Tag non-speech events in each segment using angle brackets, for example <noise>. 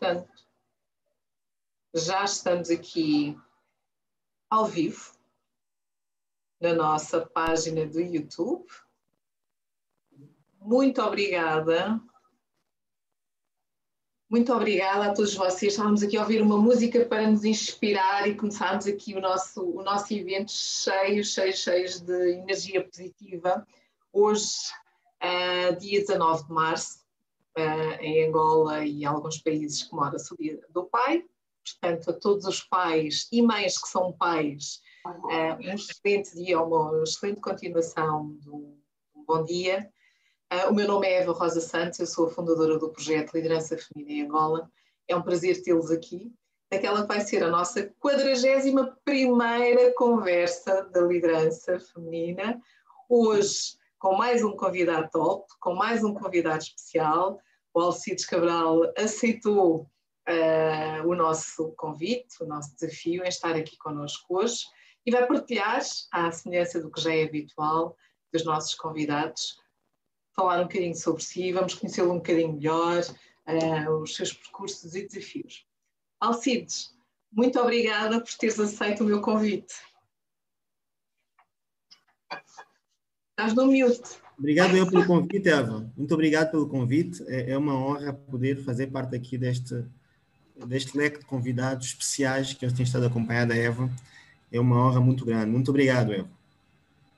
portanto, já estamos aqui ao vivo na nossa página do YouTube. Muito obrigada. Muito obrigada a todos vocês. Estávamos aqui a ouvir uma música para nos inspirar e começarmos aqui o nosso, o nosso evento cheio, cheio, cheio de energia positiva. Hoje, uh, dia 19 de março, em Angola e alguns países que mora o dia do pai. Portanto, a todos os pais e mães que são pais, uh, um excelente dia, uma excelente continuação de um bom dia. Uh, o meu nome é Eva Rosa Santos, eu sou a fundadora do projeto Liderança Feminina em Angola. É um prazer tê-los aqui, naquela que vai ser a nossa 41 primeira conversa da liderança feminina. Hoje, com mais um convidado top, com mais um convidado especial. O Alcides Cabral aceitou uh, o nosso convite, o nosso desafio em estar aqui connosco hoje e vai partilhar, à semelhança do que já é habitual dos nossos convidados, falar um bocadinho sobre si, vamos conhecê-lo um bocadinho melhor, uh, os seus percursos e desafios. Alcides, muito obrigada por teres aceito o meu convite. Estás no mute. Obrigado eu pelo convite, Eva. Muito obrigado pelo convite. É, é uma honra poder fazer parte aqui deste, deste leque de convidados especiais que eu tenho estado acompanhada, Eva. É uma honra muito grande. Muito obrigado, Eva.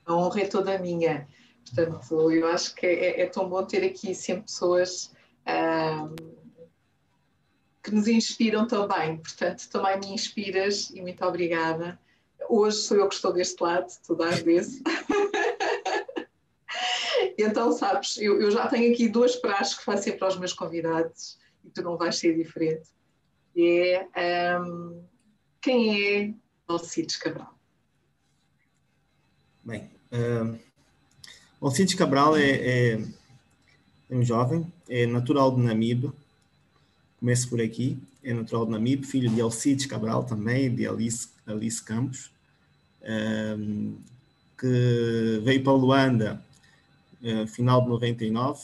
A honra é toda minha. Portanto, eu acho que é, é tão bom ter aqui sempre pessoas que nos inspiram também. Portanto, também me inspiras e muito obrigada. Hoje sou eu que estou deste lado, tu dás desse. <laughs> então, sabes, eu, eu, já tenho aqui duas praxes que faço sempre aos meus convidados e tu não vais ser diferente. É um, quem é Alcides Cabral? Bem, um, Alcides Cabral é, é, é, um jovem, é natural de Namibe, começo por aqui, é natural de Namibe, filho de Alcides Cabral também, de Alice, Alice Campos, um, que veio para Luanda final de 99,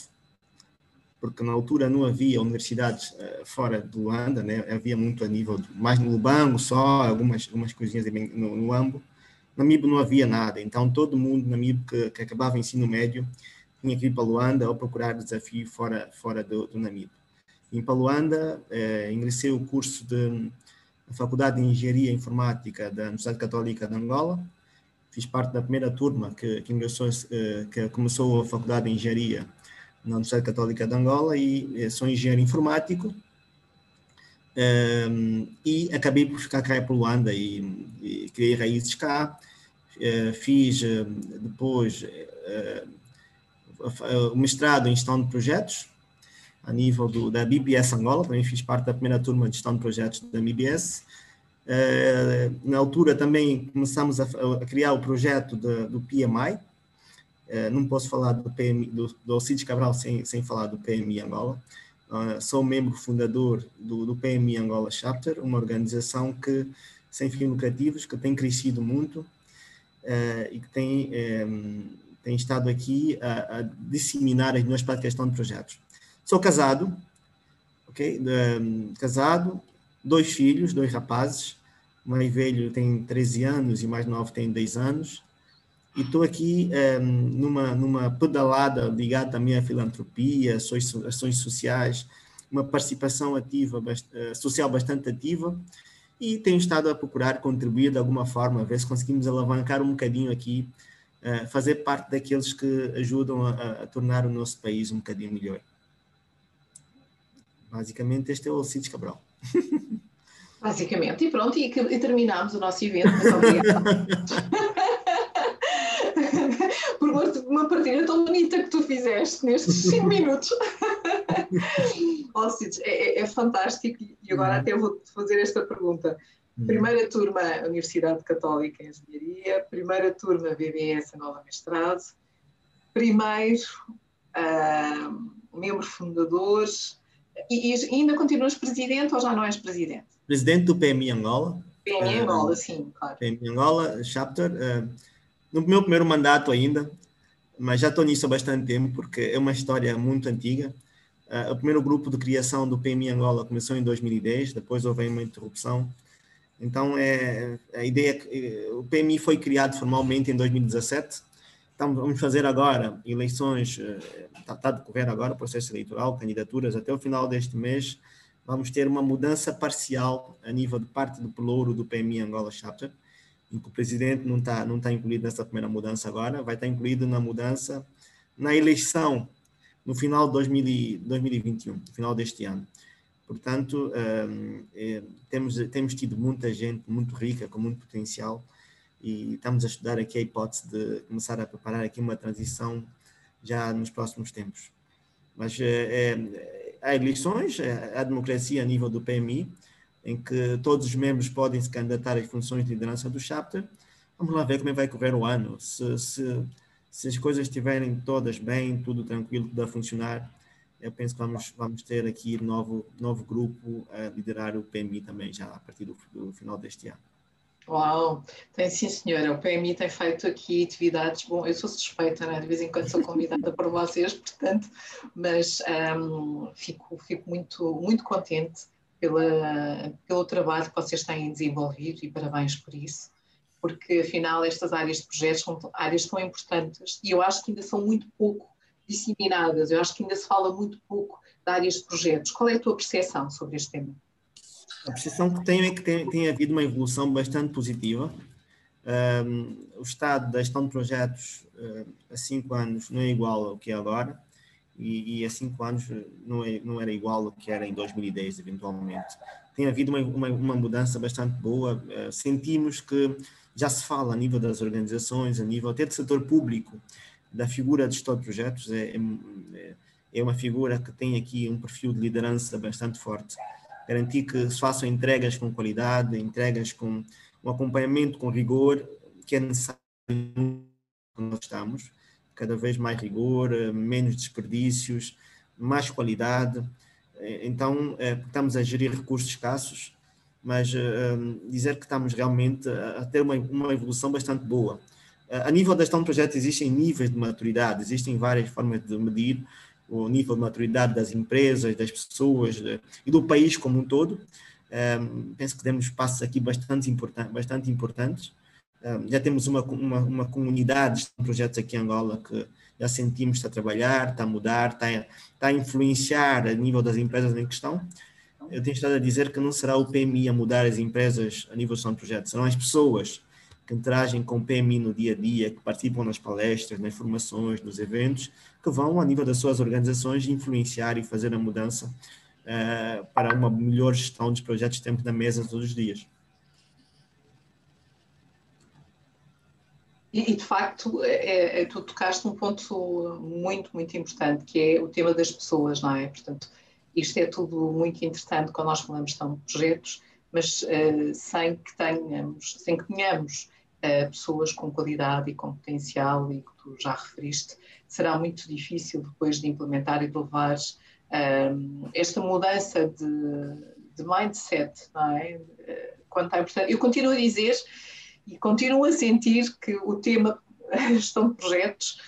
porque na altura não havia universidades uh, fora de Luanda, né? havia muito a nível, de, mais no Lubango só, algumas, algumas coisinhas no, no Ambo. Na MIB não havia nada, então todo mundo na MIB que, que acabava o ensino médio tinha que ir para Luanda ou procurar desafio fora, fora do, do Namib. Em Paluanda, eh, ingressei o curso de Faculdade de Engenharia Informática da Universidade Católica de Angola, fiz parte da primeira turma que, que ingressou, eh, que começou a faculdade de engenharia na Universidade Católica de Angola e eh, sou engenheiro informático um, eh, e acabei por ficar cá em Luanda e, e criei raízes cá. Uh, fiz uh, depois uh, o mestrado em gestão de projetos a nível do, da BBS Angola, também fiz parte da primeira turma de gestão de projetos da BBS. Eh, na altura também começamos a, a criar o projeto de, do PMI. Eh, não posso falar do PMI, do, do Alcides Cabral sem, sem falar do PMI Angola. Uh, sou membro fundador do, do, PMI Angola Chapter, uma organização que sem fins lucrativos que tem crescido muito e que tem, tem estado aqui a, a, disseminar as minhas práticas de projetos. Sou casado, ok? Casado, dois filhos, dois rapazes, mais velho tem 13 anos e mais novo tem 10 anos. E estou aqui eh, numa, numa pedalada ligada também à filantropia, ações, ações sociais, uma participação ativa, eh, social bastante ativa, e tenho estado a procurar contribuir de alguma forma, ver se conseguimos alavancar um bocadinho aqui, uh, fazer parte daqueles que ajudam a, a, tornar o nosso país um bocadinho melhor. Basicamente, este é o Alcides Cabral. <laughs> Basicamente, e pronto, e, e terminámos o nosso evento. <laughs> Por uma partilha tão bonita que tu fizeste nestes 5 <laughs> minutos. <laughs> oh, Cides, é, é, é, fantástico e agora uhum. até vou fazer esta pergunta. Uhum. Primeira turma Universidade Católica em Engenharia, primeira turma BBS Nova Mestrado, primeiro uh, membro fundador e, e ainda continuas presidente ou já não és presidente? Presidente do PMI Angola. PMI Angola, uh, sim, claro. PMI Angola, chapter. Uh, no meu primeiro mandato ainda, mas já estou nisso há bastante tempo, porque é uma história muito antiga. o primeiro grupo de criação do PMI Angola começou em 2010, depois houve uma interrupção. Então, é, a ideia é que o PMI foi criado formalmente em 2017. Então, vamos fazer agora eleições, está, está a decorrer agora o processo eleitoral, candidaturas até o final deste mês. Vamos ter uma mudança parcial a nível de parte do pelouro do PMI Angola Chapter, em que o presidente não está não está incluído nessa primeira mudança agora, vai estar incluído na mudança na eleição no final de 2021, no final deste ano. Portanto, um, é, temos, temos tido muita gente muito rica, com muito potencial, e estamos a estudar aqui a hipótese de começar a preparar aqui uma transição já nos próximos tempos. Mas é, é, há eleições, há democracia a nível do PMI, em que todos os membros podem se candidatar às funções de liderança do chapter. Vamos lá ver como é vai correr o ano. Se, se se as coisas estiverem todas bem, tudo tranquilo, tudo a funcionar, eu penso que vamos, vamos ter aqui novo, novo grupo a liderar o PMI também já a partir do, do final deste ano. Uau, tem sim senhora, o PMI tem feito aqui atividades, bom, eu sou suspeita, né? de vez em quando sou convidada <laughs> por vocês, portanto, mas um, fico, fico muito, muito contente pela, pelo trabalho que vocês têm desenvolvido e parabéns por isso porque afinal estas áreas de projetos são áreas tão importantes e eu acho que ainda são muito pouco disseminadas, eu acho que ainda se fala muito pouco de áreas de projetos. Qual é a tua percepção sobre este tema? A percepção que tenho é que tem, tem havido uma evolução bastante positiva. Um, o estado da gestão de projetos uh, há cinco anos não é igual ao que é agora e, e há cinco anos não, é, não era igual ao que era em 2010, eventualmente. Tem havido uma, uma, uma mudança bastante boa. Uh, sentimos que já se fala a nível das organizações, a nível até do setor público, da figura de gestor de projetos, é, é, é uma figura que tem aqui um perfil de liderança bastante forte. Garantir que se façam entregas com qualidade, entregas com um acompanhamento com rigor, que é necessário quando nós estamos, cada vez mais rigor, menos desperdícios, mais qualidade. Então, é, estamos a gerir recursos escassos, mas uh, dizer que estamos realmente a, ter uma, uma, evolução bastante boa. A nível da gestão de projetos existem níveis de maturidade, existem várias formas de medir o nível de maturidade das empresas, das pessoas de, e do país como um todo. Um, penso que temos passos aqui bastante, important, bastante importantes. Um, já temos uma, uma, uma comunidade de projetos aqui em Angola que já sentimos está a trabalhar, está a mudar, está a, está a influenciar a nível das empresas em questão eu tenho estado a dizer que não será o PMI a mudar as empresas a nível de projetos, serão as pessoas que interagem com o PMI no dia a dia, que participam nas palestras, nas formações, nos eventos, vão, a nível das suas organizações, influenciar e fazer a mudança uh, para uma melhor gestão dos projetos de tempo da mesa todos os dias. E, de facto, é, é, tu tocaste um ponto muito, muito importante, que é o tema das pessoas, não é? Portanto, isto é tudo muito interessante quando nós falamos de projetos, mas uh, sem que tenhamos, sem que tenhamos uh, pessoas com qualidade e com potencial, e que tu já referiste, será muito difícil depois de implementar e de levar uh, esta mudança de, de, mindset, não é? quando está importante. Eu continuo a dizer e continuo a sentir que o tema <laughs> gestão de projetos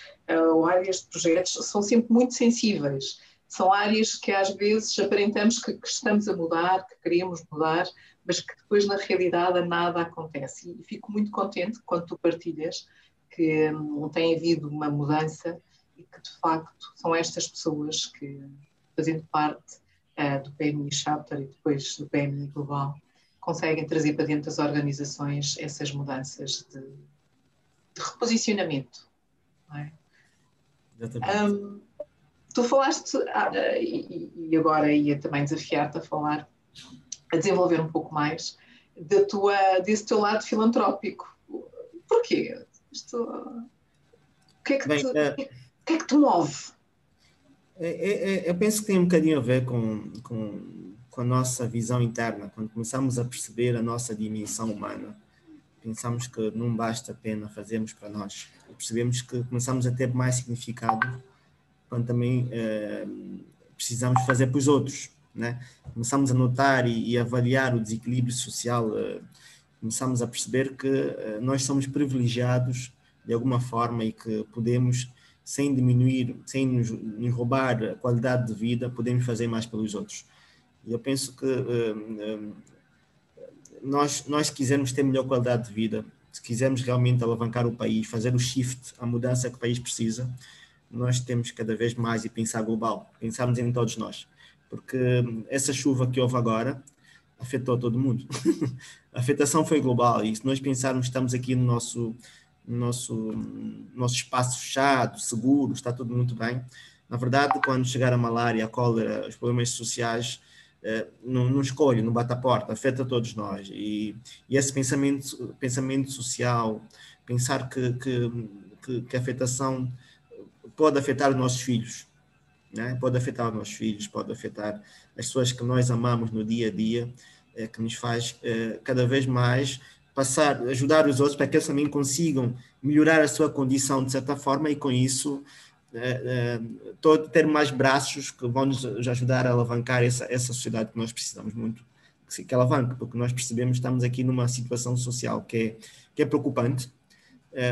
ou áreas de projetos são sempre muito sensíveis são áreas que às vezes aparentamos que, que, estamos a mudar, que queríamos mudar, mas que depois na realidade nada acontece. E fico muito contente quando tu partilhas que hum, tem havido uma mudança e que de facto são estas pessoas que, fazendo parte uh, do PMI Chapter e depois do PMI Global, conseguem trazer para dentro das organizações essas mudanças de, de reposicionamento. Não é? Exatamente. Um, tu falaste, ah, e agora ia também desafiar-te a falar, a desenvolver um pouco mais da tua, desse teu lado filantrópico. Porquê? Isto, o, que é que Bem, te, é, o que é que te move? É, é, eu penso que tem um bocadinho a ver com, com, com a nossa visão interna, quando começamos a perceber a nossa dimensão humana pensamos que não basta a pena fazermos para nós. Percebemos que começamos a ter mais significado quando também uh, precisamos fazer para os outros. Né? Começamos a notar e, e avaliar o desequilíbrio social, uh, começamos a perceber que uh, nós somos privilegiados de alguma forma e que podemos sem diminuir, sem nos, nos roubar a qualidade de vida, podemos fazer mais pelos outros. E eu penso que uh, nós, nós quisermos ter melhor qualidade de vida, se quisermos realmente alavancar o país, fazer o shift, a mudança que o país precisa, nós temos cada vez mais e pensar global, pensarmos em todos nós. Porque essa chuva que houve agora afetou todo mundo. <laughs> a afetação foi global e se nós pensarmos estamos aqui no nosso, no nosso, nosso espaço fechado, seguro, está tudo muito bem, na verdade, quando chegar a malária, a cólera, os problemas sociais, eh, não, não, escolhe, não bate a porta, afeta todos nós. E, e esse pensamento, pensamento social, pensar que, que, que, que, a afetação pode afetar os nossos filhos, né? pode afetar os nossos filhos, pode afetar as pessoas que nós amamos no dia a dia, é, que nos faz é, cada vez mais passar, ajudar os outros para que eles também consigam melhorar a sua condição de certa forma e com isso é, todo, ter mais braços que vão nos ajudar a alavancar essa, essa sociedade que nós precisamos muito que, que alavanque, porque nós percebemos que estamos aqui numa situação social que é, que é preocupante.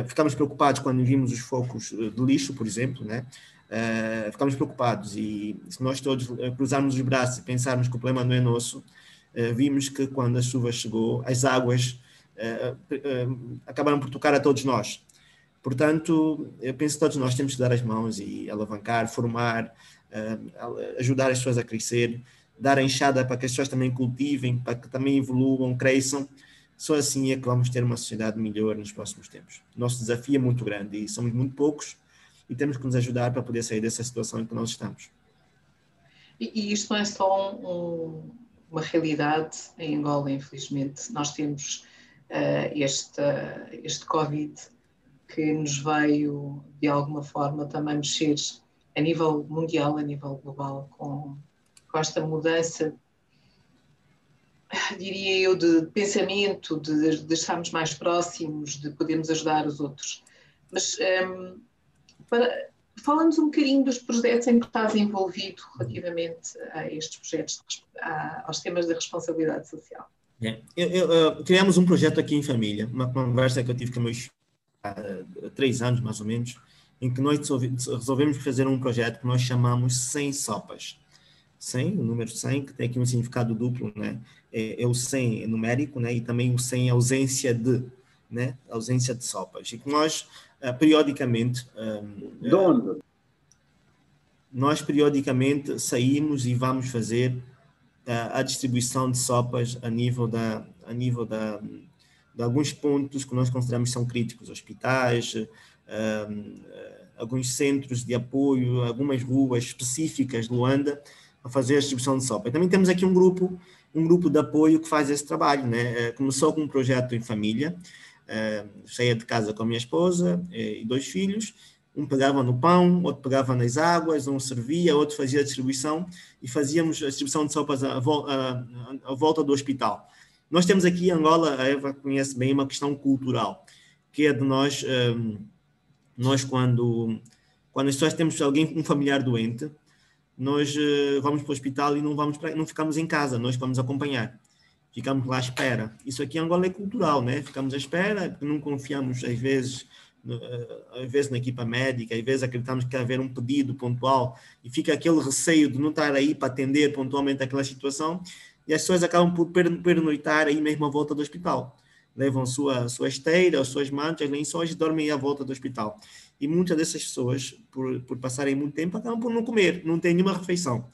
Ficamos preocupados quando vimos os focos de lixo, por exemplo, né? Uh, ficamos preocupados e se nós todos cruzarmos os braços e pensarmos que o problema não é nosso, uh, vimos que quando a chuva chegou, as águas acabaram por tocar a todos nós. Portanto, eu penso que todos nós temos que dar as mãos e alavancar, formar, ajudar as pessoas a crescer, dar a enxada para que as pessoas também cultivem, para que também evoluam, cresçam. Só assim é que vamos ter uma sociedade melhor nos próximos tempos. Nosso desafio é muito grande e somos muito poucos e temos que nos ajudar para poder sair dessa situação em que nós estamos. E, e isto não é só um, uma realidade em Angola, infelizmente. Nós temos uh, este, este Covid que nos veio, de alguma forma, também mexer a nível mundial, a nível global, com, com esta mudança, diria eu, de pensamento, de, de estarmos mais próximos, de podermos ajudar os outros. Mas um, ehm, para, um bocadinho dos projetos em que estás envolvido relativamente a estes projetos, a, aos temas da responsabilidade social. É. Eu, eu, eu, criamos um projeto aqui em família, uma conversa que eu tive com meus há três anos mais ou menos, em que nós resolvemos fazer um projeto que nós chamamos 100 sopas. 100, o número 100, que tem aqui um significado duplo, né? É, é o 100 numérico, né? E também o 100 é ausência de, né? Ausência de sopas. E que nós periodicamente. Um, de onde? Uh, nós periodicamente saímos e vamos fazer a distribuição de sopas a nível da a nível da de alguns pontos que nós consideramos são críticos, hospitais, alguns centros de apoio, algumas ruas específicas de Luanda, a fazer a distribuição de sopa. E também temos aqui um grupo, um grupo de apoio que faz esse trabalho, né? Começou com um projeto em família, saía de casa com a minha esposa eh, e dois filhos, um pegava no pão, outro pegava nas águas, um servia, outro fazia a distribuição e fazíamos a distribuição de sopas à, volta do hospital. Nós temos aqui em Angola, a Eva conhece bem, uma questão cultural, que é de nós, nós quando, quando as pessoas temos alguém, um familiar doente, nós uh, vamos para o hospital e não, vamos para, não ficamos em casa, nós vamos acompanhar ficamos lá à espera. Isso aqui em Angola é cultural, né? Ficamos à espera, não confiamos às vezes, eh, às vezes na equipa médica, às vezes acreditamos que haver um pedido pontual e fica aquele receio de não estar aí para atender pontualmente aquela situação e as pessoas acabam por pernoitar aí mesmo à volta do hospital. Levam sua, sua esteira, as suas mantas, lençóis e dormem aí à volta do hospital. E muitas dessas pessoas, por, por passarem muito tempo, acabam por não comer, não têm nenhuma refeição.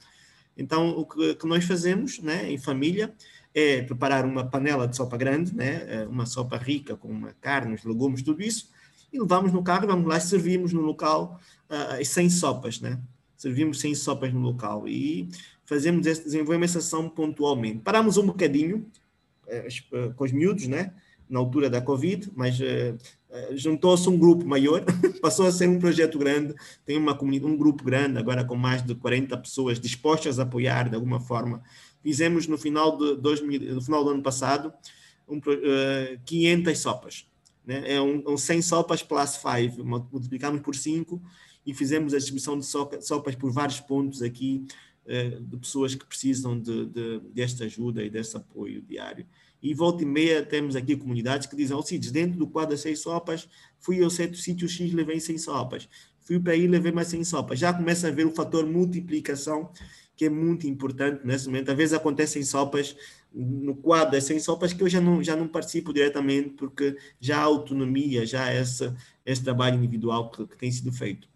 Então, o que, que nós fazemos, né, em família, é preparar uma panela de sopa grande, né? É uma sopa rica com uma carne, legumes, tudo isso, e levamos no carro, vamos lá e servimos no local uh, sem sopas, né? Servimos sem sopas no local e fazemos esse, desenvolvemos essa ação pontualmente. Paramos um bocadinho uh, com os miúdos, né? Na altura da Covid, mas uh, juntou-se um grupo maior, <laughs> passou a ser um projeto grande, tem uma comunidade, um grupo grande, agora com mais de 40 pessoas dispostas a apoiar de alguma forma fizemos no final, de 2000, no final do ano passado um, uh, 500 sopas. Né? É um, um 100 sopas plus 5, multiplicamos por 5 e fizemos a distribuição de sopas por vários pontos aqui uh, de pessoas que precisam de, de, desta ajuda e desse apoio diário. E volta e meia temos aqui comunidades que dizem, oh, Cides, dentro do quadro das seis sopas, fui ao certo sítio X, levei 100 sopas. Fui para aí, levei mais 100 sopas. Já começa a ver o fator multiplicação, que é muito importante nesse momento. Às vezes acontecem sopas no quadro das 100 sopas que eu já não, já não participo diretamente, porque já há autonomia, já há esse, esse trabalho individual que, que tem sido feito.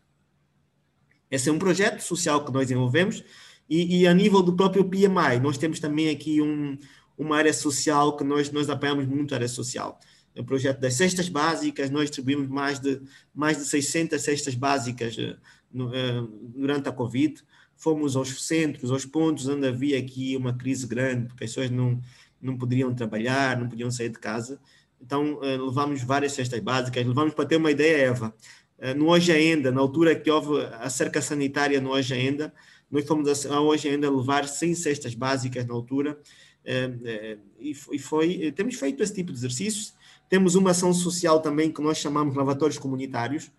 Esse é um projeto social que nós desenvolvemos e, e, a nível do próprio PMI, nós temos também aqui um, uma área social que nós, nós apoiamos muito a área social. O projeto das cestas básicas, nós distribuímos mais de, mais de 600 cestas básicas uh, no, uh, durante a Covid. Fomos aos centros, aos pontos onde havia aqui uma crise grande, porque as pessoas não, não poderiam trabalhar, não podiam sair de casa. Então, uh, levamos várias cestas básicas. Levamos, para ter uma ideia, Eva, no Hoje Ainda, na altura que houve a cerca sanitária no Hoje Ainda, nós fomos a, hoje ainda levar 100 cestas básicas na altura, e foi, temos feito esse tipo de exercícios. Temos uma ação social também que nós chamamos lavatórios comunitários.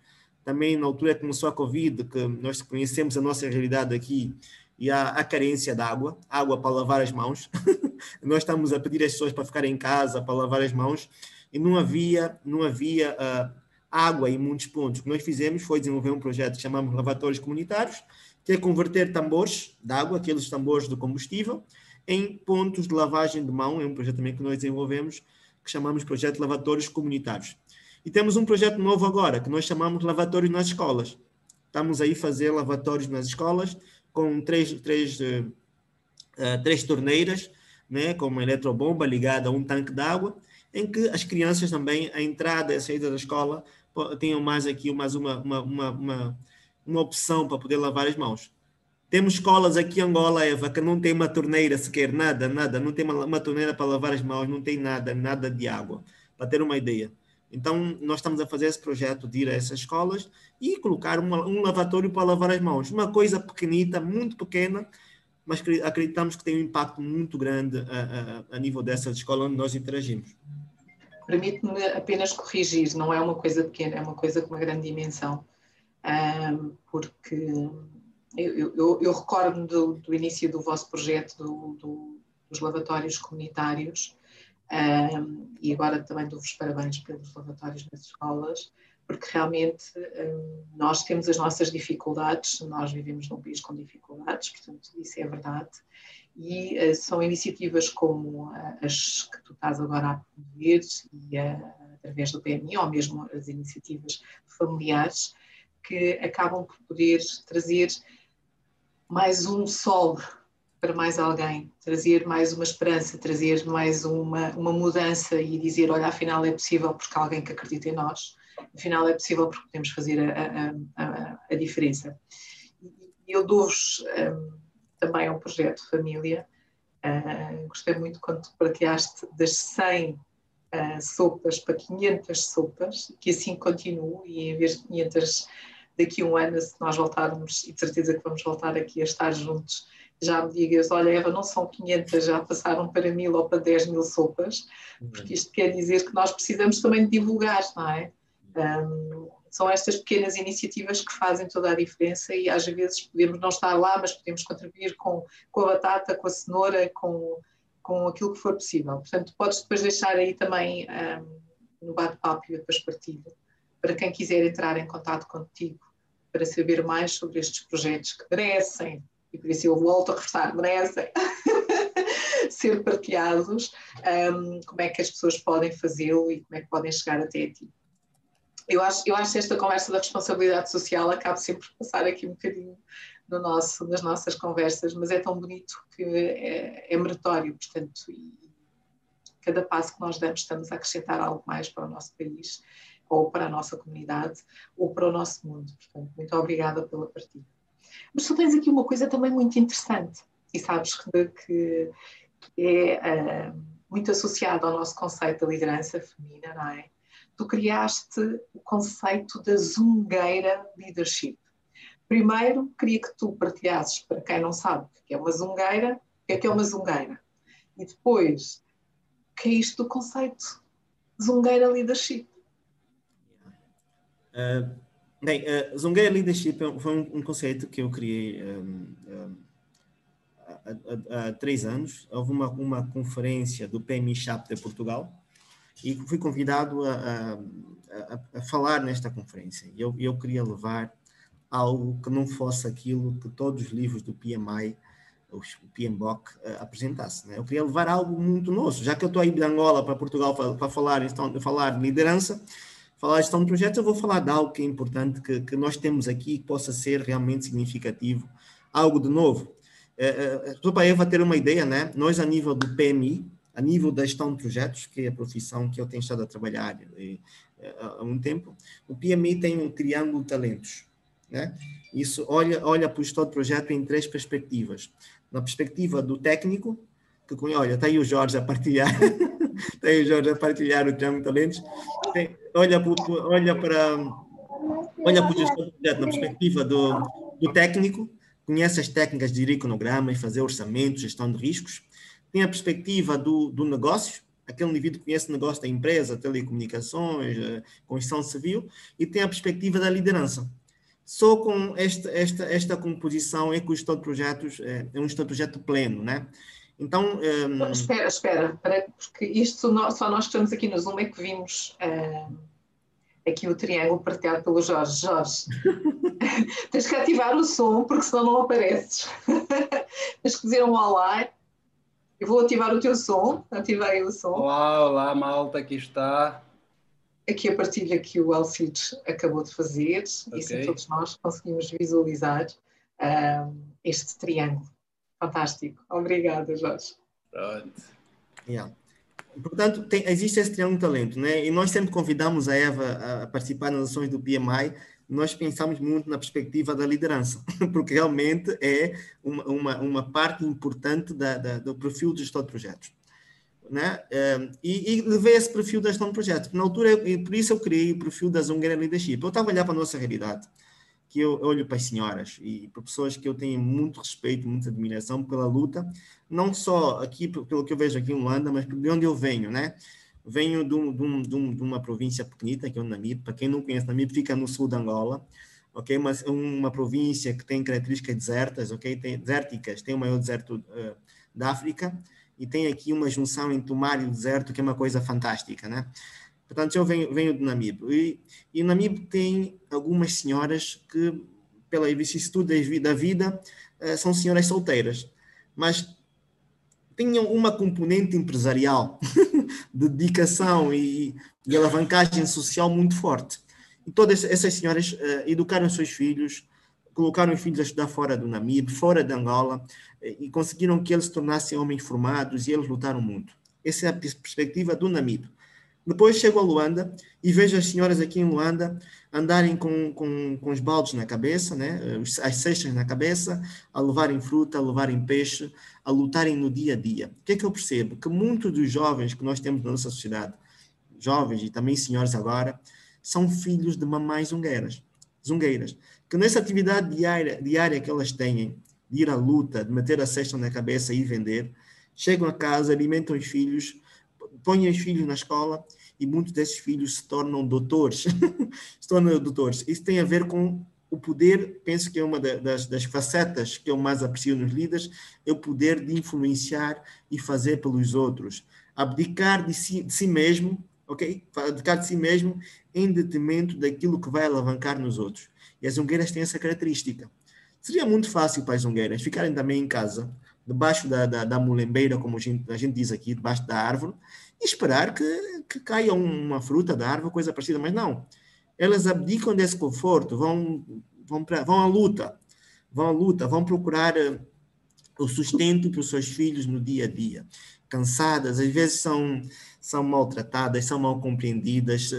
Também na altura que começou a Covid, que nós conhecemos a nossa realidade aqui e a, a carência de água, água para lavar as mãos. <laughs> nós estamos a pedir às pessoas para ficarem em casa, para lavar as mãos, e não havia, não havia uh, água em muitos pontos. O que nós fizemos foi desenvolver um projeto que chamamos lavatórios comunitários, que é converter tambores de água, aqueles tambores de combustível, em pontos de lavagem de mão. É um projeto também que nós desenvolvemos, que chamamos Projeto Lavatórios Comunitários. E temos um projeto novo agora, que nós chamamos Lavatórios nas Escolas. Estamos aí fazer lavatórios nas escolas, com três, três, uh, três torneiras, né, com uma eletrobomba ligada a um tanque de água, em que as crianças também, a entrada e a saída da escola, tenham mais aqui mais uma, uma, uma, uma uma opção para poder lavar as mãos. Temos escolas aqui em Angola, Eva, que não tem uma torneira sequer, nada, nada, não tem uma, uma torneira para lavar as mãos, não tem nada, nada de água, para ter uma ideia. Então, nós estamos a fazer esse projeto de ir a essas escolas e colocar uma, um lavatório para lavar as mãos. Uma coisa pequenita, muito pequena, mas acreditamos que tem um impacto muito grande a, a, a nível dessas escolas onde nós interagimos. Permite-me apenas corrigir, não é uma coisa pequena, é uma coisa com uma grande dimensão um, porque eu, eu, eu recordo do, do, início do vosso projeto do, do, dos lavatórios comunitários um, e agora também dou-vos parabéns pelos lavatórios nas escolas, porque realmente um, nós temos as nossas dificuldades, nós vivemos num país com dificuldades, portanto, isso é verdade. E uh, são iniciativas como uh, as que tu estás agora a promover e uh, através do PMI, ou mesmo as iniciativas familiares, que acabam por poder trazer mais um sol para mais alguém, trazer mais uma esperança, trazer mais uma, uma mudança e dizer, olha, afinal é possível porque há alguém que acredita em nós, afinal é possível porque podemos fazer a, a, a, a diferença. E eu dou-vos um, também um projeto família, uh, gostei muito quando partilhaste das 100 uh, sopas para 500 sopas, que assim continue e em vez de 500 daqui a um ano, se nós voltarmos, e de certeza que vamos voltar aqui a estar juntos, já me digas, olha Eva, não são 500, já passaram para mil ou para 10 mil sopas, uhum. porque isto quer dizer que nós precisamos também de divulgar, não é? Um, são estas pequenas iniciativas que fazem toda a diferença e às vezes podemos não estar lá, mas podemos contribuir com, com a batata, com a cenoura, com, com aquilo que for possível. Portanto, podes depois deixar aí também um, no bate-papo e depois partilho, para quem quiser entrar em contato contigo para saber mais sobre estes projetos que merecem, e por isso eu volto a reforçar, merecem <laughs> ser partilhados, um, como é que as pessoas podem fazê-lo e como é que podem chegar até ti. Eu acho, eu acho esta conversa da responsabilidade social acaba sempre por passar aqui um bocadinho no nosso, nas nossas conversas, mas é tão bonito que é, é meritório, portanto, e cada passo que nós damos estamos a acrescentar algo mais para o nosso país ou para a nossa comunidade, ou para o nosso mundo. Portanto, muito obrigada pela partida. Mas tu tens aqui uma coisa também muito interessante, e sabes que, que é uh, muito associada ao nosso conceito da liderança feminina, não é? Tu criaste o conceito da zungueira leadership. Primeiro, queria que tu partilhasses, para quem não sabe o que é uma zungueira, o que é que é uma zungueira? E depois, o que é isto do conceito zungueira leadership? Uh, bem, uh, Leadership é foi um, um, conceito que eu criei um, um, há, há, três anos, houve uma, uma conferência do PMI Chapter Portugal e fui convidado a, a, a falar nesta conferência. Eu, eu queria levar algo que não fosse aquilo que todos os livros do PMI, o PMBOK, uh, apresentasse. Né? Eu queria levar algo muito nosso, já que eu estou aí de Angola para Portugal para, falar, então, falar de liderança, falar de gestão de projetos, eu vou falar de algo que é importante, que, que nós temos aqui, que possa ser realmente significativo, algo de novo. Uh, uh, para Eva ter uma ideia, né? nós a nível do PMI, a nível da gestão de projetos, que é a profissão que eu tenho estado a trabalhar e, eh, há um tempo, o PMI tem um triângulo de talentos. Né? Isso olha, olha para o gestor de projeto em três perspectivas. Na perspectiva do técnico, que olha, está aí o Jorge a partilhar, <laughs> aí o Jorge a partilhar o de talentos, tem, olha, olha para olha para o gestor de projeto na perspectiva do, do técnico, conhece as técnicas de cronograma e fazer orçamento, gestão de riscos, tem a perspectiva do, do negócio, aquele indivíduo que conhece o negócio da empresa, telecomunicações, eh, construção civil, e tem a perspectiva da liderança. Só com esta, esta, esta composição é que o gestor de projetos é, é um gestor de projeto pleno, né? Então... Um... Ehm, espera, espera, porque isto só nós, só nós que estamos aqui no Zoom é que vimos uh, aqui o triângulo partilhado pelo Jorge. Jorge, <laughs> tens que ativar o som, porque senão não apareces. <laughs> tens que dizer um olá eu vou ativar o teu som. Ativei o som. Olá, olá, malta, aqui está. Aqui a partilha que o Alcides acabou de fazer, okay. e se todos nós conseguimos visualizar uh, este triângulo. Fantástico. Obrigada, Jorge. Pronto. Yeah. Portanto, tem, existe esse triângulo de talento, né? E nós sempre convidamos a Eva a participar nas ações do PMI nós pensamos muito na perspectiva da liderança, <laughs> porque realmente é uma, uma, uma parte importante da, da, do perfil de gestor de projetos. Né? Ehm, e, e levei esse perfil da gestão de projetos. Na altura, eu, por isso eu criei o perfil da Zungueira Leadership. Eu estava a olhar para a nossa realidade, que eu olho para as senhoras e para pessoas que eu tenho muito respeito, muita admiração pela luta, não só aqui, pelo que eu vejo aqui em Luanda, mas de onde eu venho, né? Venho de, um, de, um, de, uma província pequenita, que é o Namibe. Para quem não conhece, Namibe fica no sul de Angola, ok? Mas é uma província que tem características desertas, ok? Tem desérticas, tem o maior deserto uh, da África e tem aqui uma junção entre o mar e o deserto, que é uma coisa fantástica, né? Portanto, eu venho, venho do Namibe. E, e o Namibe tem algumas senhoras que, pela vicissitude da vida, uh, são senhoras solteiras. Mas tinham uma componente empresarial <laughs> de dedicação e, de alavancagem social muito forte. E todas essas senhoras uh, educaram seus filhos, colocaram os filhos a estudar fora do Namibe, fora de Angola, e conseguiram que eles se tornassem homens formados e eles lutaram muito. Essa é a perspectiva do Namibe. Depois chego a Luanda e vejo as senhoras aqui em Luanda andarem com, com, com os baldes na cabeça, né? as cestas na cabeça, a levarem fruta, a levarem peixe, a lutarem no dia a dia. O que é que eu percebo? Que muitos dos jovens que nós temos na nossa sociedade, jovens e também senhores agora, são filhos de mamães zungueiras, zungueiras, que nessa atividade diária, diária que elas têm, de ir à luta, de meter a cesta na cabeça e vender, chegam a casa, alimentam os filhos, põem os filhos na escola e muitos desses filhos se tornam doutores. <laughs> se tornam doutores. Isso tem a ver com o poder, penso que é uma das, das, facetas que eu mais aprecio nos líderes, é o poder de influenciar e fazer pelos outros. Abdicar de si, de si mesmo, ok? Abdicar de si mesmo em detrimento daquilo que vai alavancar nos outros. E as ungueiras têm essa característica. Seria muito fácil para as ungueiras ficarem também em casa, debaixo da, da, da mulembeira, como a gente, a gente diz aqui, debaixo da árvore, e esperar que, que caia uma fruta da árvore, coisa parecida, mas não. Elas abdicam desse conforto, vão, vão, pra, vão à luta, vão à luta, vão procurar eh, o sustento para os seus filhos no dia a dia. Cansadas, às vezes são, são maltratadas, são mal compreendidas.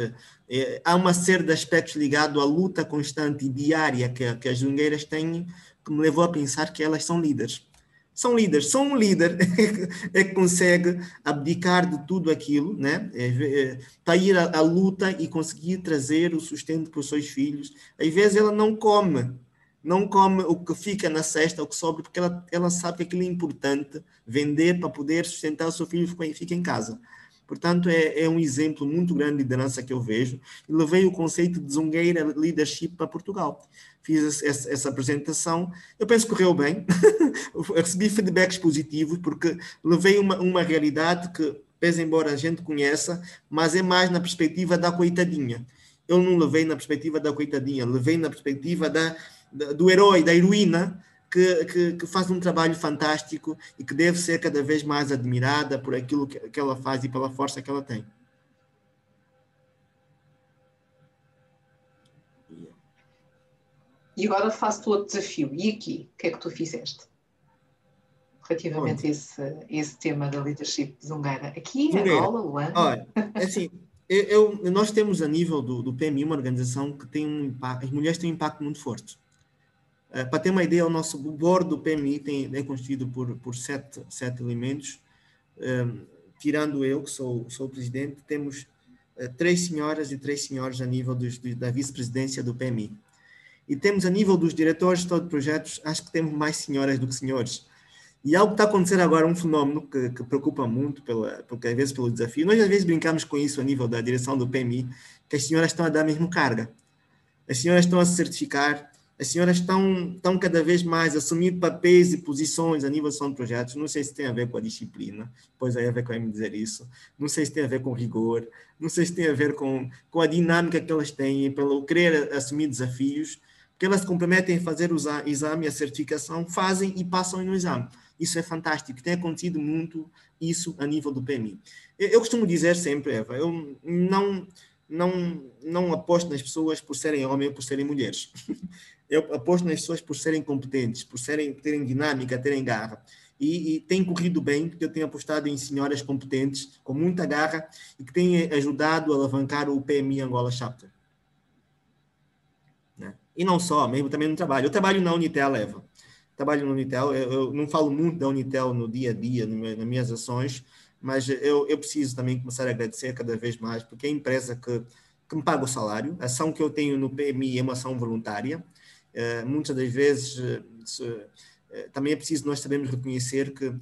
É, há uma série de aspectos ligados à luta constante e diária que, que as jungueiras têm, que me levou a pensar que elas são líderes são líderes. Só um líder <laughs> é que consegue abdicar de tudo aquilo, né? É, é, para ir à, luta e conseguir trazer o sustento para os seus filhos. Às vezes ela não come, não come o que fica na cesta, o que sobra, porque ela, ela sabe que aquilo é importante, vender para poder sustentar o seu filho e fica em casa. Portanto, é, é um exemplo muito grande de liderança que eu vejo. E levei o conceito de Zungueira Leadership para Portugal. Fiz essa, essa apresentação, eu penso que correu bem, <laughs> recebi feedbacks positivos, porque levei uma, uma realidade que, pese embora a gente conheça, mas é mais na perspectiva da coitadinha. Eu não levei na perspectiva da coitadinha, levei na perspectiva da, da do herói, da heroína, que, que, que, faz um trabalho fantástico e que deve ser cada vez mais admirada por aquilo que, que ela faz e pela força que ela tem. E agora faço-te outro desafio. E aqui, o que é que tu fizeste? Relativamente a esse, esse tema da leadership zungueira. Aqui, Zungueira. Angola, Luanda. Olha, é assim, eu, eu, nós temos a nível do, do PMI uma organização que tem um impacto, as mulheres têm um impacto muito forte. Uh, para ter uma ideia, o nosso board do PMI tem, é constituído por, por sete, sete elementos. Um, tirando eu, que sou, sou o presidente, temos uh, três senhoras e três senhores a nível dos, da vice-presidência do PMI. E temos a nível dos diretores de projetos, acho que temos mais senhoras do que senhores. E algo está a acontecer agora, um fenómeno que, que, preocupa muito, pela, porque às vezes pelo desafio. Nós às vezes brincamos com isso a nível da direção do PMI, que as senhoras estão a dar a mesma carga. As senhoras estão a se certificar, as senhoras estão, estão cada vez mais a assumir papéis e posições a nível de projetos. Não sei se tem a ver com a disciplina, depois aí a ver com me dizer isso. Não sei se tem a ver com rigor, não sei se tem a ver com, com a dinâmica que elas têm, pelo querer assumir desafios, porque elas se comprometem a fazer o exame, a certificação, fazem e passam no exame. Isso é fantástico, tem acontecido muito isso a nível do PMI. Eu, eu costumo dizer sempre, Eva, eu não, não, não aposto nas pessoas por serem homens ou por serem mulheres. <laughs> eu aposto nas pessoas por serem competentes, por serem, terem dinâmica, terem garra. E, e, tem corrido bem, porque eu tenho apostado em senhoras competentes, com muita garra, e que têm ajudado a alavancar o PMI Angola Chapter. Né? E não só, mesmo também no trabalho. Eu trabalho na Unitel, Eva. Trabalho na Unitel, eu, eu não falo muito da Unitel no dia a dia, no, nas minhas ações, mas eu, eu preciso também começar a agradecer cada vez mais, porque é a empresa que, que me paga o salário, a ação que eu tenho no PMI é uma ação voluntária, muitas das vezes se, uh, também é preciso nós sabemos reconhecer que,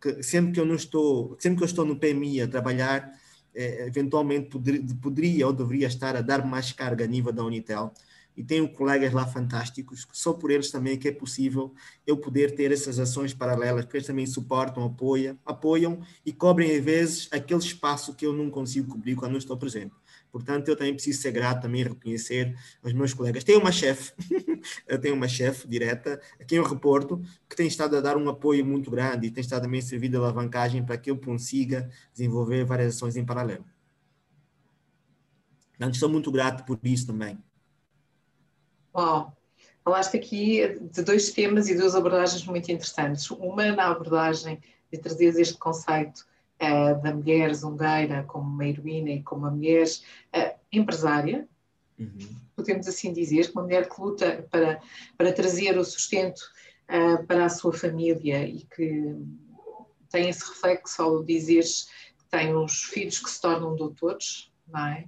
que, sempre que eu não estou, sempre que eu estou no PMI a trabalhar, eventualmente poder, poderia ou deveria estar a dar mais carga a nível da Unitel. E tenho colegas lá fantásticos, só por eles também é que é possível eu poder ter essas ações paralelas, porque eles também suportam, apoiam, apoiam e cobrem às vezes aquele espaço que eu não consigo cobrir quando não estou presente. Portanto, eu também preciso ser grato também reconhecer os meus colegas. Tenho uma chefe, <laughs> eu tenho uma chefe direta, a quem eu reporto, que tem estado a dar um apoio muito grande e tem estado também a servir de alavancagem para que eu consiga desenvolver várias ações em paralelo. Portanto, sou muito grato por isso também. Uau! Falaste aqui de dois temas e duas abordagens muito interessantes. Uma na abordagem de trazer este conceito uh, da mulher zungueira como uma heroína e como uma mulher uh, empresária, uhum. podemos assim dizer, uma mulher que luta para, para trazer o sustento uh, para a sua família e que tem esse reflexo ao dizeres que tem uns filhos que se tornam doutores, não é?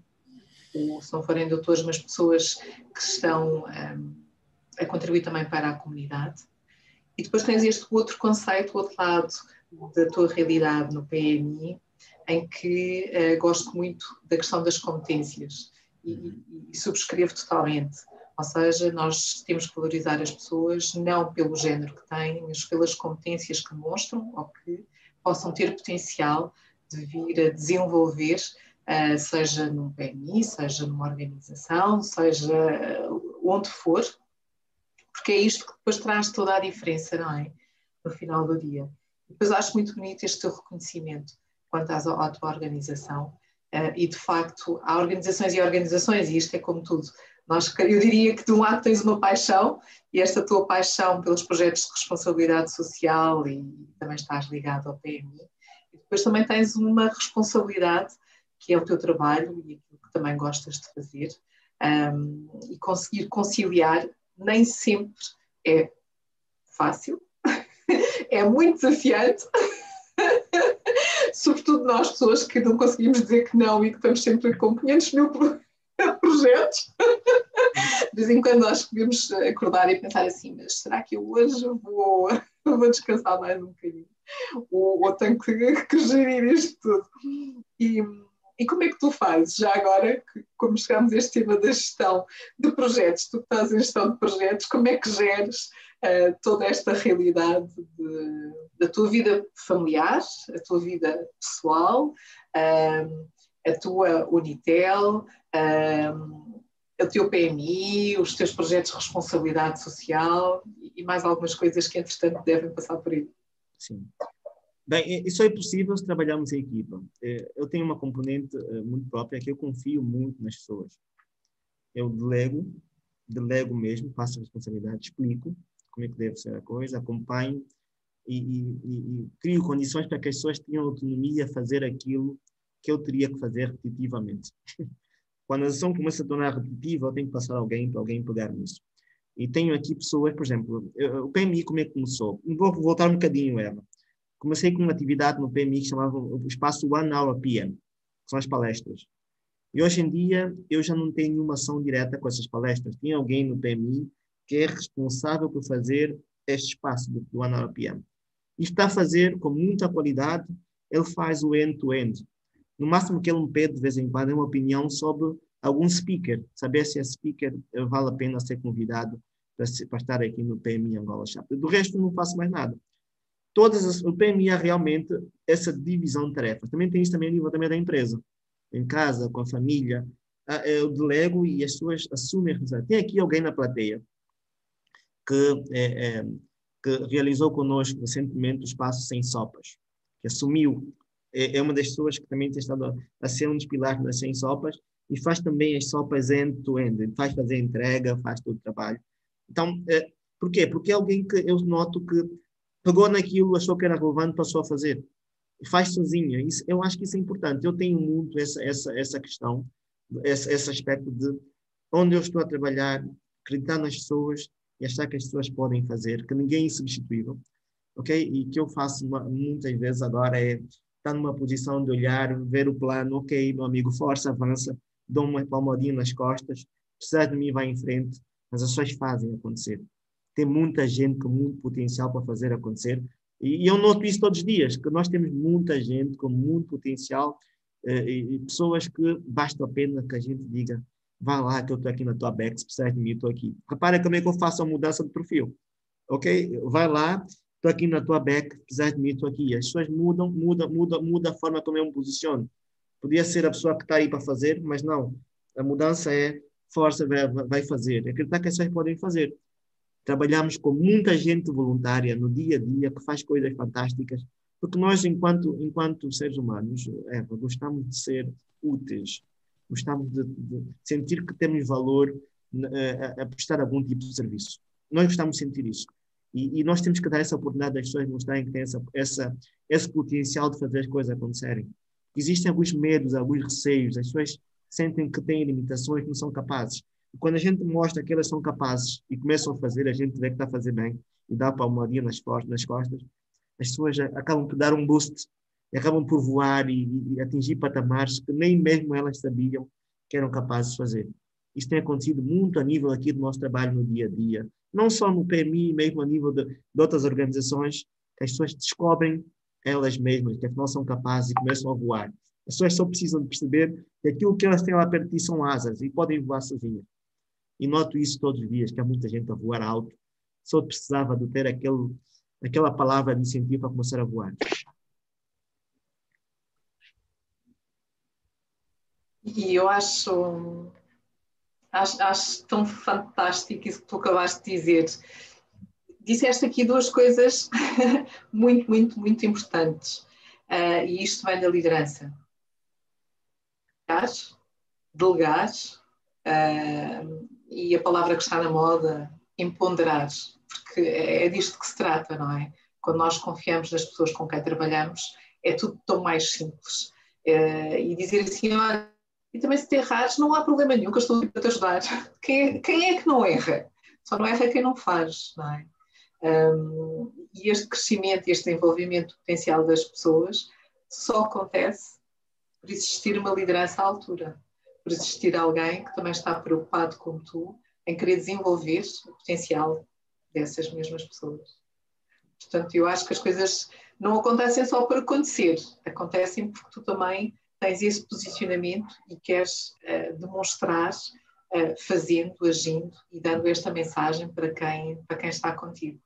Ou, se não forem doutores, mas pessoas que estão um, a contribuir também para a comunidade. E depois tens este outro conceito, o outro lado da tua realidade no PMI, em que uh, gosto muito da questão das competências e, e, subscrevo totalmente. Ou seja, nós temos que valorizar as pessoas não pelo género que têm, mas pelas competências que mostram ou que possam ter potencial de vir a desenvolver, uh, seja num PMI, seja numa organização, seja uh, onde for, porque é isto que depois traz toda a diferença, não é? No final do dia. Depois acho muito bonito este teu reconhecimento quanto à, tua organização. Uh, e de facto, há organizações e organizações, e isto é como tudo. Nós, eu diria que de um lado tens uma paixão, e esta tua paixão pelos projetos de responsabilidade social, e também estás ligado ao PMI, e depois também tens uma responsabilidade, que é o teu trabalho e aquilo que também gostas de fazer, um, e conseguir conciliar nem sempre é fácil, é muito desafiante. Sobretudo nós, pessoas que não conseguimos dizer que não e que estamos sempre com 500 mil projetos. De vez em quando nós podemos acordar e pensar assim, mas será que eu hoje vou, vou descansar mais um bocadinho? ou, ou tenho que, que gerir isto tudo. E, e como é que tu fazes, já agora, como chegamos a este tema da gestão de projetos, tu estás em gestão de projetos, como é que geres toda esta realidade de, da tua vida familiar, a tua vida pessoal, uh, a tua Unitel, uh, o teu PMI, os teus projetos de responsabilidade social e mais algumas coisas que, entretanto, devem passar por aí. Sim. Bem, isso é possível se trabalharmos em equipa. É, eu tenho uma componente eh, muito própria que eu confio muito nas pessoas. Eu delego, delego mesmo, faço responsabilidade, explico como é que deve ser a coisa, acompanho e, e, e, crio condições para que as pessoas tenham autonomia a fazer aquilo que eu teria que fazer repetitivamente. <laughs> Quando a ação começa a tornar repetitiva, eu tenho que passar alguém para alguém pegar nisso. E tenho aqui pessoas, por exemplo, o PMI como é que começou? Vou voltar um bocadinho, Eva comecei com uma atividade no PMI que chamava o espaço One Hour PM, que são as palestras. E hoje em dia eu já não tenho nenhuma ação direta com essas palestras. Tem alguém no PMI que é responsável por fazer este espaço do, do One Hour PM. E está a fazer com muita qualidade, ele faz o end-to-end. -end. No máximo que ele me pede de vez em quando é uma opinião sobre algum speaker, saber se a speaker vale a pena ser convidado para, para estar aqui no PMI Angola Chapter. Do resto não faço mais nada todas as, o PMI é realmente essa divisão de tarefas. Também tem isso também a nível também da empresa. Em casa, com a família, eu delego e as pessoas assumem a responsabilidade. Tem aqui alguém na plateia que, é, é, que realizou conosco recentemente o espaço Sem Sopas, que assumiu, é, é uma das pessoas que também tem estado a, a ser um dos pilares das Sem Sopas e faz também as sopas end-to-end, -end, faz fazer entrega, faz todo o trabalho. Então, é, por quê? Porque é alguém que eu noto que pegou naquilo, achou que era relevante, passou a fazer. Faz sozinha. Isso, eu acho que isso é importante. Eu tenho muito essa, essa, essa questão, esse, esse aspecto de onde eu estou a trabalhar, acreditar nas pessoas e achar que as pessoas podem fazer, que ninguém é insubstituível. Ok? E que eu faço uma, muitas vezes agora é estar numa posição de olhar, ver o plano, ok, meu amigo, força, avança, dou uma palmadinha nas costas, precisar de mim, vai em frente, as pessoas fazem acontecer tem muita gente com muito potencial para fazer acontecer. E, e eu noto isso todos os dias, que nós temos muita gente com muito potencial eh, e, e, pessoas que basta a pena que a gente diga vá lá que eu estou aqui na tua back, se precisar de mim, estou aqui. Repara como é que eu faço a mudança de perfil. Ok? Vai lá, estou aqui na tua back, se precisar de mim, estou aqui. As pessoas mudam, muda, muda, muda a forma como eu me posiciono. Podia ser a pessoa que está aí para fazer, mas não. A mudança é força, vai, vai fazer. Acreditar que as pessoas podem fazer. Trabalhamos com muita gente voluntária no dia a dia que faz coisas fantásticas, porque nós, enquanto, enquanto seres humanos, Eva, gostamos de ser úteis, gostamos de, de sentir que temos valor a, a, prestar algum tipo de serviço. Nós gostamos de sentir isso. E, e, nós temos que dar essa oportunidade às pessoas mostrarem que têm essa, essa, esse potencial de fazer as coisas acontecerem. Existem alguns medos, alguns receios, as pessoas sentem que têm limitações, não são capazes. E quando a gente mostra que elas são capazes e começam a fazer, a gente vê que está a fazer bem e dá palmadinha nas costas, nas costas, as pessoas acabam por dar um boost, acabam por voar e, e atingir patamares que nem mesmo elas sabiam que eram capazes de fazer. Isso tem acontecido muito a nível aqui do nosso trabalho no dia a dia, não só no PMI, mesmo a nível de, de outras organizações, que as pessoas descobrem elas mesmas, que afinal são capazes e começam a voar. As pessoas só precisam de perceber que aquilo que elas têm lá perto de ti são asas e podem voar sozinhas. E noto isso todos os dias, que há muita gente a voar alto. Só precisava de ter aquele, aquela palavra de incentivo para começar a voar. E eu acho, acho, acho tão fantástico isso que tu acabaste de dizer. Disseste aqui duas coisas <laughs> muito, muito, muito importantes. Uh, e isto vem da liderança. Delegar, uh, e a palavra que está na moda, empoderar, porque é, é disto que se trata, não é? Quando nós confiamos nas pessoas com quem trabalhamos, é tudo tão mais simples. É, e dizer assim, olha, e também se te errares, não há problema nenhum, que eu estou aqui para te ajudar. Quem é, quem é que não erra? Só não erra quem não faz, não é? Um, e este crescimento este desenvolvimento potencial das pessoas só acontece por existir uma liderança à altura por existir alguém que também está preocupado como tu em querer desenvolver o potencial dessas mesmas pessoas. Portanto, eu acho que as coisas não acontecem só por acontecer, acontecem porque tu também tens esse posicionamento e queres uh, demonstrar uh, fazendo, agindo e dando esta mensagem para quem, para quem está contigo.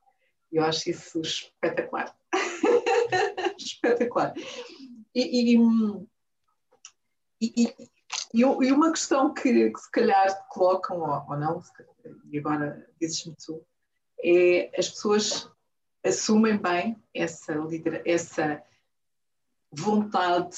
Eu acho isso espetacular. <laughs> espetacular. E, e, e, e, uma questão que, que se calhar te colocam, ou, ou não, e agora dizes-me tu, é as pessoas assumem bem essa, essa vontade,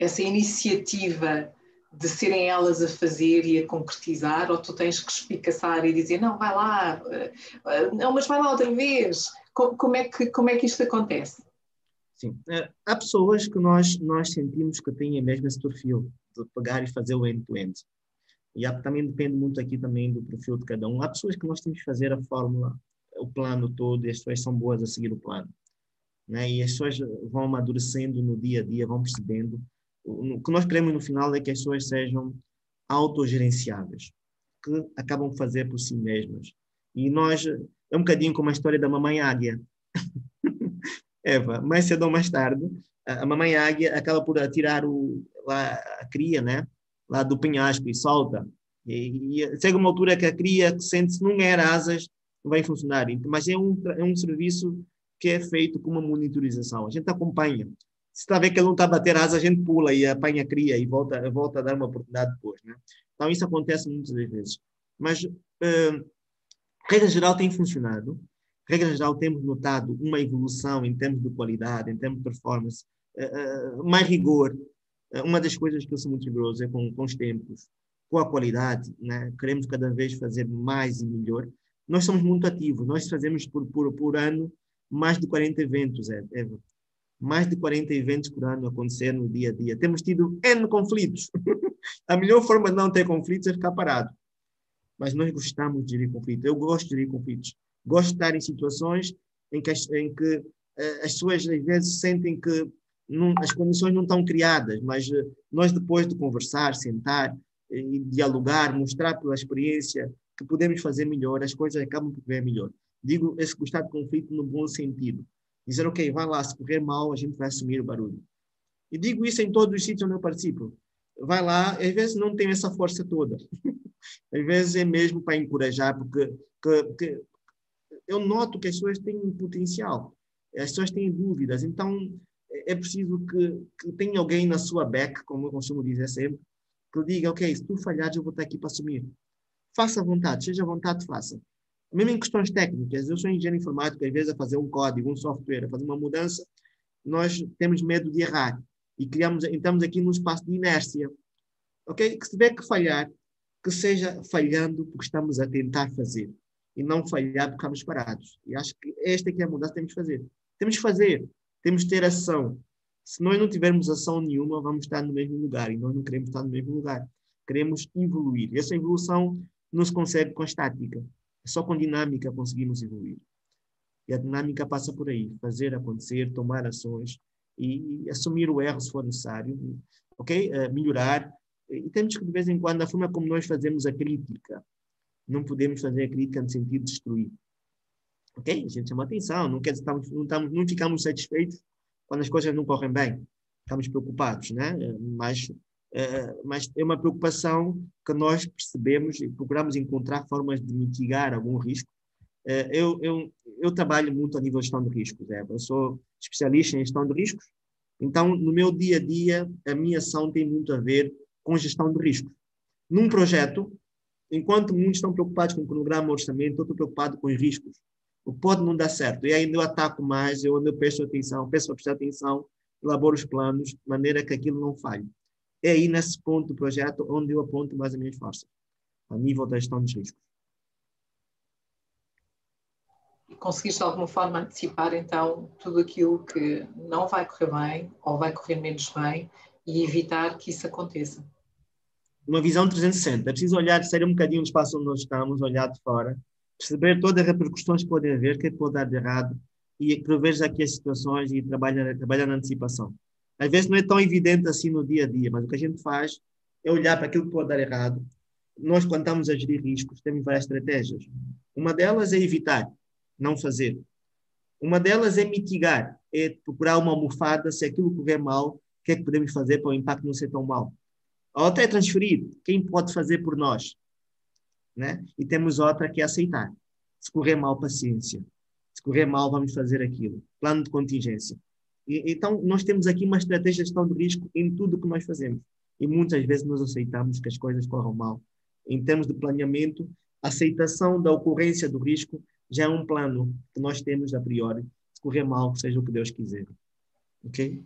essa iniciativa de serem elas a fazer e a concretizar, ou tu tens que espicaçar e dizer, não, vai lá, eh, eh, não, mas vai lá outra vez. Como é que, como é que isto acontece? Sim, eh, há pessoas que nós, nós sentimos que têm mesmo esse perfil de pegar e fazer o end-to-end. -end. E há, também depende muito aqui também do perfil de cada um. Há pessoas que nós temos que fazer a fórmula, o plano todo, e as pessoas são boas a seguir o plano. Né? E as pessoas vão amadurecendo no dia a dia, vão percebendo. O que nós queremos no final é que as pessoas sejam autogerenciáveis, que acabam de fazer por si mesmas. E nós, é um bocadinho como a história da mamãe águia. <laughs> Eva, mais cedo ou mais tarde, a mamãe águia acaba por atirar o, lá, a cria, né? lá do penhasco e solta. E, e chega uma altura que a cria sente se não era asas, não vai funcionar. Mas é um, é um serviço que é feito com uma monitorização. A gente acompanha. Se está a ver que ele não está a bater asas, a gente pula e apanha cria e volta, volta a dar uma oportunidade depois. Né? Então isso acontece muitas vezes. Mas, uh, regra geral, tem funcionado. Regra geral, temos notado uma evolução em termos de qualidade, em termos de performance, uh, uh, mais rigor, eh, uma das coisas que eu sou muito rigoroso é com, com os tempos, com a qualidade, né? queremos cada vez fazer mais e melhor. Nós somos muito ativos, nós fazemos por, por, por ano mais de 40 eventos, é, é, mais de 40 eventos por ano acontecer no dia a dia. Temos tido N conflitos. <laughs> a melhor forma de não ter conflitos é ficar parado. Mas nós gostamos de gerir conflitos. Eu gosto de gerir conflitos. Gosto de estar em situações em que, em que uh, as pessoas às vezes sentem que não, as condições não estão criadas, mas eh, nós depois de conversar, sentar e dialogar, mostrar pela experiência que podemos fazer melhor, as coisas acabam por ver melhor. Digo esse gostar de conflito no bom sentido. Dizer, ok, vai lá, se correr mal, a gente vai assumir o barulho. E digo isso em todos os sítios onde eu participo. Vai lá, às vezes não tem essa força toda. <laughs> às vezes é mesmo para encorajar, porque que, que eu noto que as pessoas têm um potencial, as pessoas têm dúvidas, então é preciso que, que tenha alguém na sua back, como eu costumo dizer sempre, que diga, ok, se tu falhares, eu vou estar aqui para assumir. Faça à vontade, seja à vontade, faça. Mesmo em questões técnicas, eu sou engenheiro informático, às vezes a fazer um código, um software, a fazer uma mudança, nós temos medo de errar e criamos, entramos aqui num espaço de inércia. Ok? Que se tiver que falhar, que seja falhando porque estamos a tentar fazer e não falhar porque estamos parados. E acho que esta é a mudança que temos que fazer. Temos que fazer. Temos que ter ação. Se nós não tivermos ação nenhuma, vamos estar no mesmo lugar. E nós não queremos estar no mesmo lugar. Queremos evoluir. E essa evolução não se consegue com estática. Só com dinâmica conseguimos evoluir. E a dinâmica passa por aí. Fazer acontecer, tomar ações e assumir o erro se for necessário. Ok? Uh, melhorar. E temos que, de vez em quando, a forma como nós fazemos a crítica. Não podemos fazer a crítica no sentido de destruir Ok? A gente chama atenção, não, quer, estamos, não, estamos, não ficamos satisfeitos quando as coisas não correm bem. Estamos preocupados, né? Mas, é, mas é uma preocupação que nós percebemos e procuramos encontrar formas de mitigar algum risco. É, eu, eu, eu trabalho muito a nível de gestão de riscos. É. Eu sou especialista em gestão de riscos, então no meu dia a dia a minha ação tem muito a ver com gestão de riscos. Num projeto, enquanto muitos estão preocupados com o cronograma, orçamento, eu estou preocupado com os riscos pode não dar certo. E ainda eu ataco mais, eu, eu presto atenção, peço para prestar atenção, elaboro os planos, de maneira que aquilo não falhe. É aí, nesse ponto do projeto, onde eu aponto mais a minha força, a nível da gestão dos riscos. E conseguiste de alguma forma antecipar, então, tudo aquilo que não vai correr bem ou vai correr menos bem e evitar que isso aconteça? Uma visão 360. É preciso olhar, sair um bocadinho do espaço onde nós estamos, olhar de fora perceber todas as repercussões que podem haver, o que, é que pode dar de errado e prever aqui as situações e trabalhar, trabalhar na antecipação. Às vezes não é tão evidente assim no dia a dia, mas o que a gente faz é olhar para aquilo que pode dar errado. Nós, quando estamos a gerir riscos, temos várias estratégias. Uma delas é evitar, não fazer. Uma delas é mitigar, é procurar uma almofada, se aquilo correr mal, o que é que podemos fazer para o impacto não ser tão mal. A outra é transferir, quem pode fazer por nós. Né? E temos outra que é aceitar. Se correr mal, paciência. Se correr mal, vamos fazer aquilo. Plano de contingência. E, então, nós temos aqui uma estratégia de gestão de risco em tudo o que nós fazemos. E muitas vezes nós aceitamos que as coisas corram mal. Em termos de planeamento, a aceitação da ocorrência do risco já é um plano que nós temos a priori. Se correr mal, seja o que Deus quiser. Ok?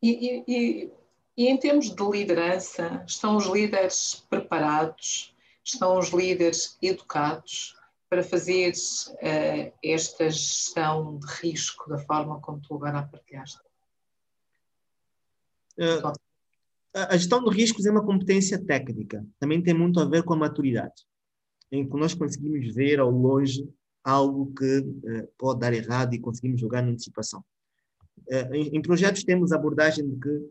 E, e, e em termos de liderança, estão os líderes preparados? Estão os líderes educados para fazer uh, esta gestão de risco da forma como tu agora a partilhaste? Uh, a gestão de riscos é uma competência técnica. Também tem muito a ver com a maturidade. Em que nós conseguimos ver ao longe algo que uh, pode dar errado e conseguimos jogar na antecipação. Em, em, projetos temos a abordagem de que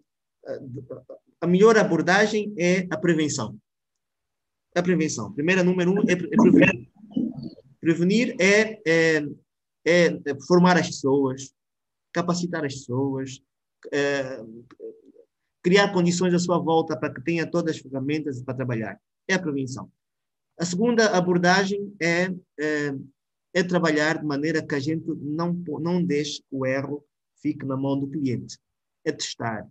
a melhor abordagem é a prevenção. A prevenção. Primeira, número um, é, é prevenir. Prevenir é, é, é, formar as pessoas, capacitar as pessoas, criar condições à sua volta para que tenha todas as ferramentas para trabalhar. É a prevenção. A segunda abordagem é, é é trabalhar de maneira que a gente não, não deixe o erro fique na mão do cliente. É testar,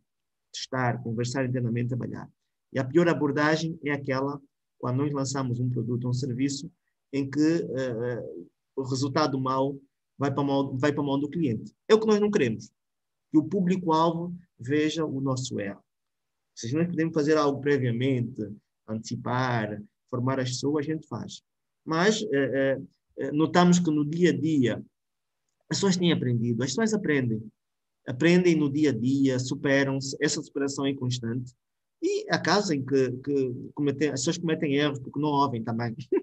testar, conversar internamente, trabalhar. E a pior abordagem é aquela quando nós lançamos um produto ou um serviço em que uh, o resultado mau vai para, mão, vai para a mão do cliente. É o que nós não queremos. Que o público-alvo veja o nosso erro. Se nós podemos fazer algo previamente, antecipar, formar as pessoas, a gente faz. Mas uh, uh, notamos que no dia a dia as pessoas têm aprendido, as pessoas aprendem, aprendem no dia a dia, superam-se, essa superação é constante. E há casos em que, que cometem, as pessoas cometem erros porque não ouvem também, <laughs>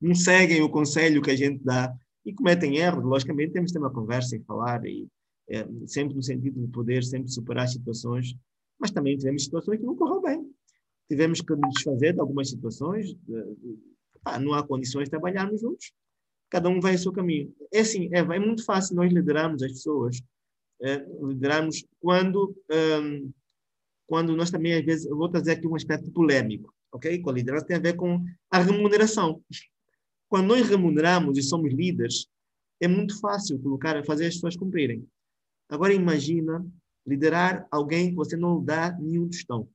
não seguem o conselho que a gente dá e cometem erros. Logicamente, temos que ter uma conversa e falar, e, é, sempre no sentido de poder sempre superar situações, mas também tivemos situações que não correram bem. Tivemos que nos desfazer de algumas situações, de, de, pá, não há condições de trabalharmos juntos cada um vai o seu caminho. É assim, é, é muito fácil nós liderarmos as pessoas, é, liderarmos quando, um, quando nós também, às vezes, eu vou trazer aqui um aspecto polêmico, ok? Com a liderança tem a ver com a remuneração. Quando nós remuneramos e somos líderes, é muito fácil colocar, fazer as pessoas cumprirem. Agora imagina liderar alguém que você não dá nenhum tostão,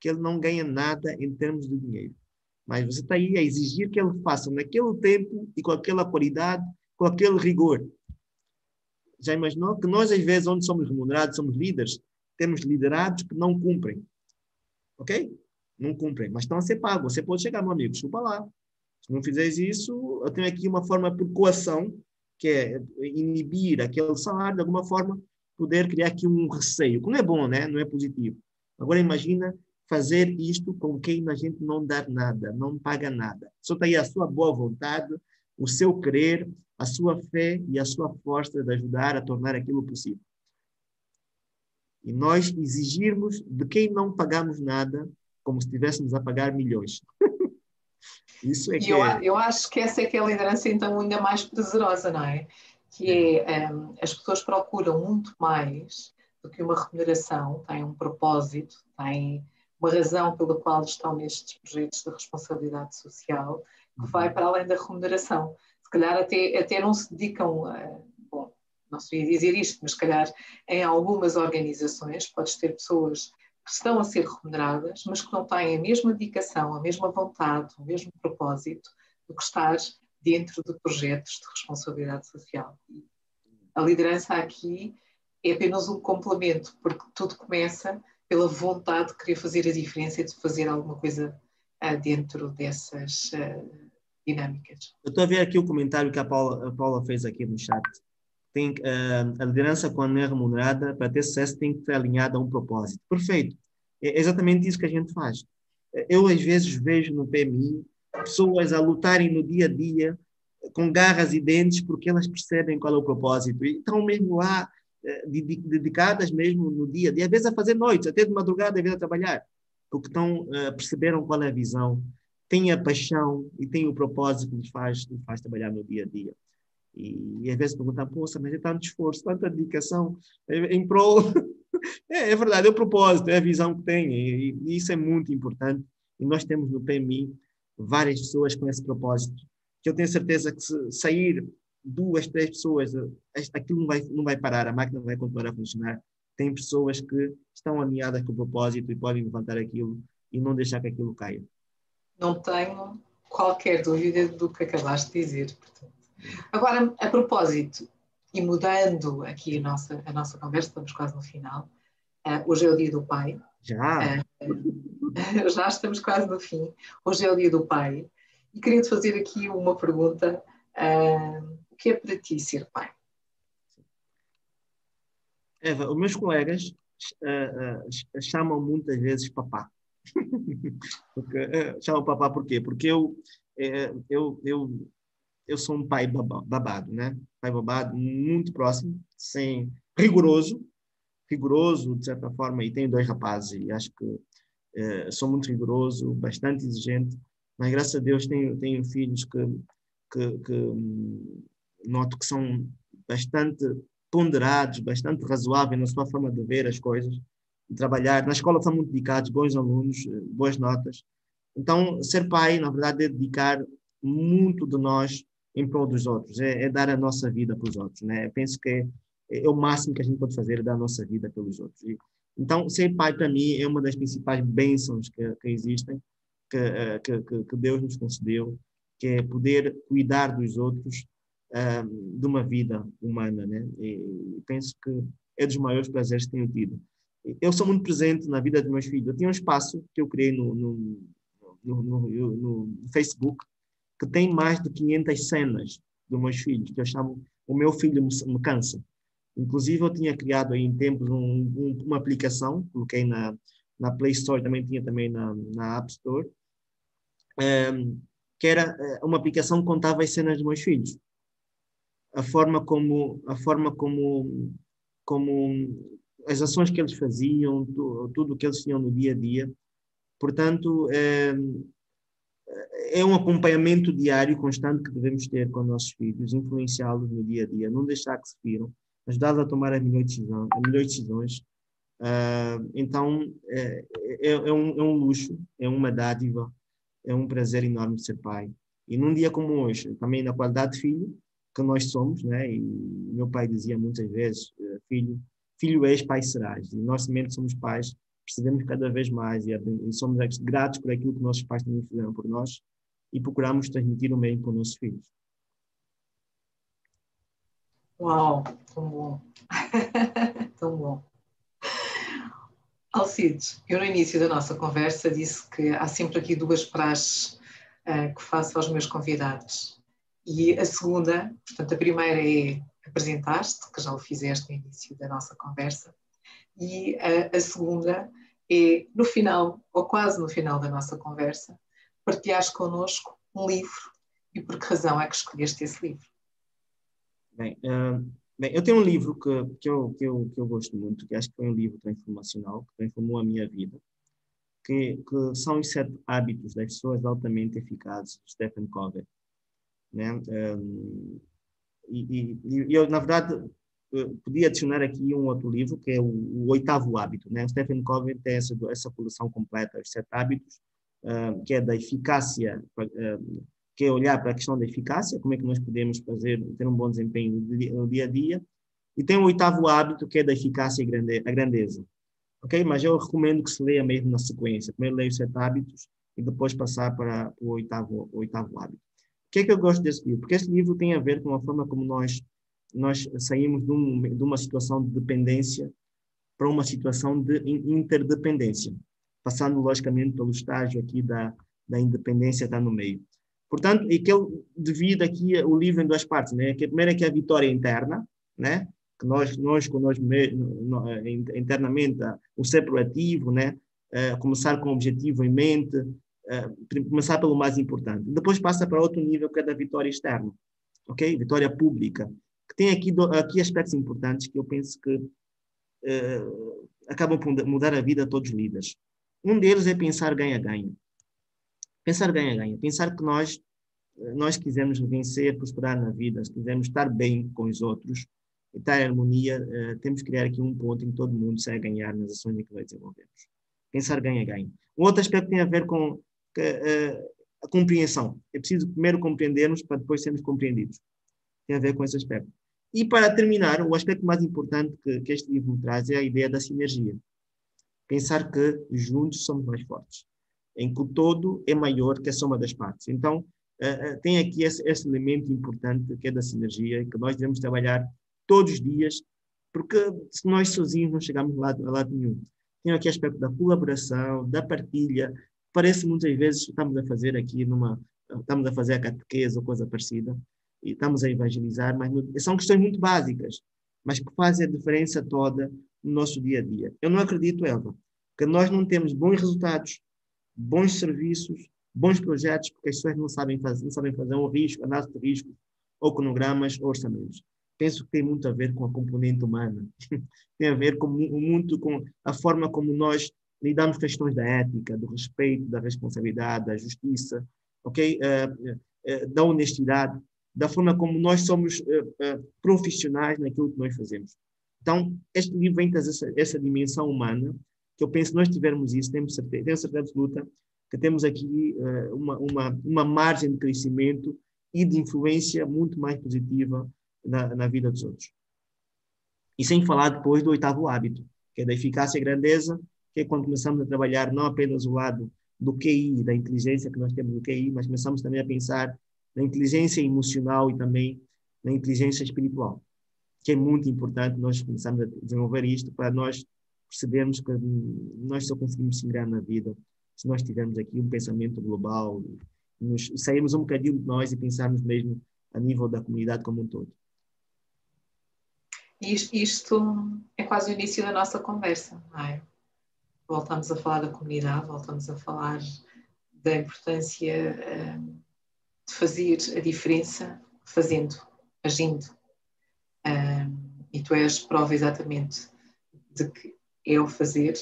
que ele não ganha nada em termos de dinheiro. Mas você está aí a exigir que ele faça naquele tempo e com aquela qualidade, com aquele rigor. Já imaginou que nós, às vezes, onde somos remunerados, somos líderes, temos liderados que não cumprem. Ok? Não cumprem, mas estão a ser pagos. Você pode chegar, meu amigo, desculpa lá. Se não fizeres isso, eu tenho aqui uma forma por coação, que é inibir aquele salário, de alguma forma, poder criar aqui um receio, que não é bom, né? não é positivo. Agora imagina fazer isto com quem a gente não dá nada, não paga nada. Só está aí a sua boa vontade, o seu querer, a sua fé e a sua força de ajudar a tornar aquilo possível. E nós exigirmos de quem não pagamos nada, como se estivéssemos a pagar milhões. <laughs> Isso é que eu, é... eu acho que essa é que é a liderança então ainda mais prazerosa, não é? Que é, um, as pessoas procuram muito mais do que uma remuneração, têm um propósito, têm uma razão pela qual estão nestes projetos de responsabilidade social, que uhum. vai para além da remuneração. Se calhar até, até não se dedicam a, bom, não se ia dizer isto, mas se calhar em algumas organizações podes ter pessoas que estão a ser remuneradas, mas que não têm a mesma dedicação, a mesma vontade, o mesmo propósito do que estar dentro de projetos de responsabilidade social. A liderança aqui é apenas um complemento, porque tudo começa pela vontade de querer fazer a diferença e de fazer alguma coisa uh, dentro dessas uh, dinâmicas. Eu estou a ver aqui o comentário que a Paula, a Paula fez aqui no chat. Tem, uh, a liderança, quando é remunerada, para ter sucesso, tem que estar alinhada a um propósito. Perfeito. É exatamente isso que a gente faz. Eu, às vezes, vejo no PMI pessoas a lutarem no dia a dia com garras e dentes porque elas percebem qual é o propósito. E estão mesmo lá eh, dedicadas mesmo no dia a dia, às vezes a fazer noites, até de madrugada, às vezes a trabalhar, porque estão, perceberam qual é a visão, têm a paixão e têm o propósito que lhes faz, lhes faz trabalhar no dia a dia. E, e às vezes perguntam, poxa, mas é tanto esforço, tanta dedicação em prol. <laughs> é, é, verdade, é o propósito, é a visão que tem, e, e, isso é muito importante. E nós temos no PMI várias pessoas com esse propósito, que eu tenho certeza que se sair duas, três pessoas, aquilo não vai, não vai parar, a máquina vai continuar a funcionar. Tem pessoas que estão alinhadas com o propósito e podem levantar aquilo e não deixar que aquilo caia. Não tenho qualquer dúvida do que acabaste de dizer. Portanto. Agora, a propósito, e mudando aqui a nossa, a nossa conversa, estamos quase no final. Uh, hoje é o dia do pai. Já! Uh, <laughs> já estamos quase no fim. Hoje é o dia do pai. E queria te fazer aqui uma pergunta. Uh, o que é para ti ser pai? Eva, os meus colegas chamam muitas vezes papá. <laughs> porque, chamam papá por quê? Porque eu, eu, eu eu sou um pai babado, né? Pai babado muito próximo, sem rigoroso, rigoroso de certa forma, e tenho dois rapazes e acho que eh, sou muito rigoroso, bastante exigente, mas graças a Deus tenho, tenho filhos que, que, que hum, noto que são bastante ponderados, bastante razoáveis na sua forma de ver as coisas, de trabalhar. Na escola são muito dedicados, bons alunos, eh, boas notas. Então, ser pai, na verdade, é dedicar muito de nós em prol dos outros, é, é dar a nossa vida para os outros. Né? Eu penso que é, é, o máximo que a gente pode fazer, é dar a nossa vida pelos outros. E, então, ser pai para mim é uma das principais bênçãos que, que existem, que, eh, que, que, Deus nos concedeu, que é poder cuidar dos outros um, de uma vida humana. Né? E penso que é dos maiores prazeres que tenho tido. Eu sou muito presente na vida dos meus filhos. Eu tinha um espaço que eu criei no, no, no, no Facebook, que tem mais de 500 cenas dos meus filhos, que eu chamo O Meu Filho Me, me Cansa. Inclusive, eu tinha criado aí em tempos um, um, uma aplicação, coloquei na, na Play Store, também tinha também na, na App Store, um, ehm, que era eh, uma aplicação que contava as cenas dos meus filhos. A forma como, a forma como, como as ações que eles faziam, tu, tudo o que eles tinham no dia a dia. Portanto, um, ehm, é um acompanhamento diário constante que devemos ter com os nossos filhos, influenciá-los no dia a dia, não deixar que se firam, ajudá-los a tomar as melhores decisões. As melhores decisões. Uh, então, é, é, é, um, é um luxo, é uma dádiva, é um prazer enorme ser pai. E num dia como hoje, também na qualidade de filho, que nós somos, né? E meu pai dizia muitas vezes, eh, filho, filho és, pai serás. E nós também somos pais, percebemos cada vez mais e, e somos gratos por aquilo que nossos pais também fizeram por nós e procuramos transmitir o mesmo para os nossos filhos. Uau, tão bom. <laughs> tão bom. Alcides, eu no início da nossa conversa disse que há sempre aqui duas praxes uh, que faço aos meus convidados. E a segunda, portanto, a primeira é apresentar-te, que já o fizeste no início da nossa conversa, e a, a segunda é, no final, ou quase no final da nossa conversa, partilhares connosco um livro e por que razão é que escolheste esse livro? Bem, uh, bem eu tenho um livro que, que, eu, que, eu, que eu gosto muito, que acho que foi um livro transformacional, que transformou a minha vida, que, que são os sete hábitos das pessoas altamente eficazes, de Stephen Covey. Né? Um, e, e, e, eu, na verdade, podia adicionar aqui um outro livro, que é o, o Oitavo Hábito. Né? O Stephen Covey tem essa, essa coleção completa, os sete hábitos, uh, que é da eficácia, uh, que é olhar para a questão da eficácia, como é que nós podemos fazer, ter um bom desempenho no dia a dia, e tem o oitavo hábito, que é da eficácia e grande, a grandeza. Ok? Mas eu recomendo que se leia mesmo na sequência. Primeiro leia os sete hábitos e depois passar para o oitavo, o oitavo hábito. Por que é que eu gosto desse livro? Porque este livro tem a ver com a forma como nós, nós saímos de, um, de uma situação de dependência para uma situação de interdependência passando logicamente pelo estágio aqui da, da independência está no meio. Portanto, e que ele divide aqui o livro em duas partes, né? Que a primeira é que é a vitória interna, né? Que nós, nós com nós internamente, o ser proativo, né? Uh, começar com o objetivo em mente, uh, começar pelo mais importante. Depois passa para outro nível que é da vitória externa, ok? Vitória pública, tem aqui, aqui aspectos importantes que eu penso que uh, acabam por mudar a vida de todos os líderes. Um deles é pensar ganha-ganha. Pensar ganha-ganha. Pensar que nós nós quisermos vencer, prosperar na vida, se quisermos estar bem com os outros, estar em harmonia, uh, temos que criar aqui um ponto em que todo mundo sai a ganhar nas ações que vai desenvolvermos. Pensar ganha-ganha. Um outro aspecto tem a ver com uh, a compreensão. É preciso primeiro compreendermos para depois sermos compreendidos. Tem a ver com esse aspecto. E para terminar, o aspecto mais importante que, que este livro traz é a ideia da sinergia. Pensar que juntos somos mais fortes, em que o todo é maior que a soma das partes. Então, uh, tem aqui esse, esse, elemento importante que é da sinergia, que nós devemos trabalhar todos os dias, porque se nós sozinhos não chegamos a lado, a lado nenhum. Tem aqui o aspecto da colaboração, da partilha. Parece muitas vezes que estamos a fazer aqui numa, estamos a fazer a catequese ou coisa parecida, e estamos a evangelizar, mas são questões muito básicas, mas que fazem a diferença toda no nosso dia a dia. Eu não acredito, Elva, que nós não temos bons resultados, bons serviços, bons projetos, porque as pessoas não sabem fazer, não sabem fazer um risco, análise de risco, ou cronogramas, ou orçamentos. Penso que tem muito a ver com a componente humana, <laughs> tem a ver com, muito com a forma como nós lidamos questões da ética, do respeito, da responsabilidade, da justiça, ok? Uh, da honestidade, da forma como nós somos uh, profissionais naquilo que nós fazemos. Então, este livro vem essa, essa dimensão humana, que eu penso que nós tivermos isso, temos certeza, tenho certeza absoluta que temos aqui uh, uma, uma, uma margem de crescimento e de influência muito mais positiva na, na vida dos outros. E sem falar depois do oitavo hábito, que é da eficácia e grandeza, que é quando começamos a trabalhar não apenas o lado do QI, da inteligência que nós temos no QI, mas começamos também a pensar na inteligência emocional e também na inteligência espiritual, que é muito importante nós começarmos a desenvolver isto para nós percebermos que nós só conseguimos se na vida se nós tivermos aqui um pensamento global, nos, sairmos um bocadinho de nós e pensarmos mesmo a nível da comunidade como um todo. Isto é quase o início da nossa conversa, não é? Voltamos a falar da comunidade, voltamos a falar da importância um, de fazer a diferença fazendo, agindo. Um, e tu és prova exatamente de que é o fazer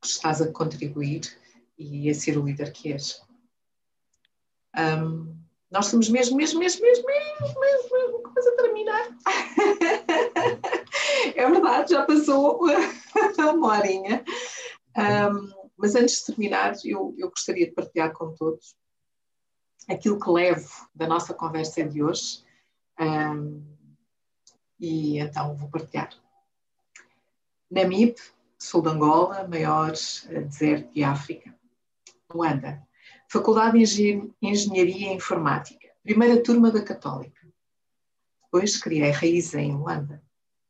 que estás a contribuir e a ser o líder que és. Um, nós estamos mesmo, mesmo, mesmo, mesmo, mesmo, mesmo, mesmo quase a terminar. <laughs> é verdade, já passou <laughs> uma horinha. Um, mas antes de terminar, eu, eu gostaria de partilhar com todos aquilo que levo da nossa conversa de hoje. Um, e então vou partilhar. Namib, sul de Angola, maior deserto de África. Luanda. Faculdade de Engenharia Informática. Primeira turma da Católica. Depois criei raiz em Luanda.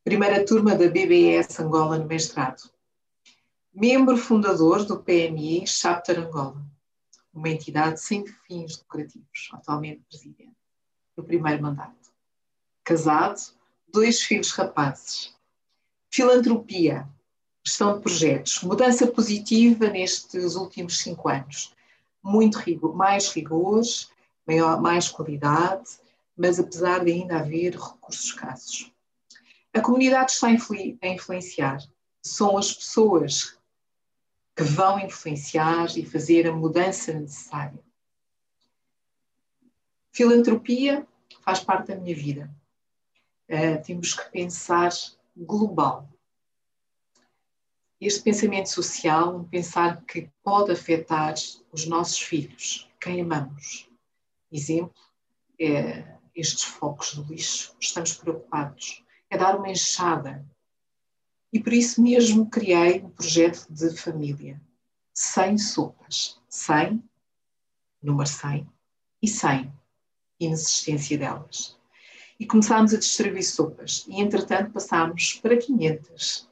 Primeira turma da BBS Angola no mestrado. Membro fundador do PMI Chapter Angola, uma entidade sem fins lucrativos, atualmente presidente, no primeiro mandato. Casado, dois filhos rapazes. Filantropia, gestão de projetos, mudança positiva nestes últimos cinco anos. Muito rigor, mais rigor, maior, mais qualidade, mas apesar de ainda haver recursos escassos. A comunidade está a influenciar. São as pessoas que vão influenciar e fazer a mudança necessária. Filantropia faz parte da minha vida. Uh, temos que pensar global este pensamento social, um pensar que pode afetar os nossos filhos, quem amamos. Exemplo, é estes focos do lixo, estamos preocupados, é dar uma enxada. E por isso mesmo criei um projeto de família, 100 sopas, 100, número 100, e 100, inexistência delas. E começámos a distribuir sopas, e entretanto passámos para 500,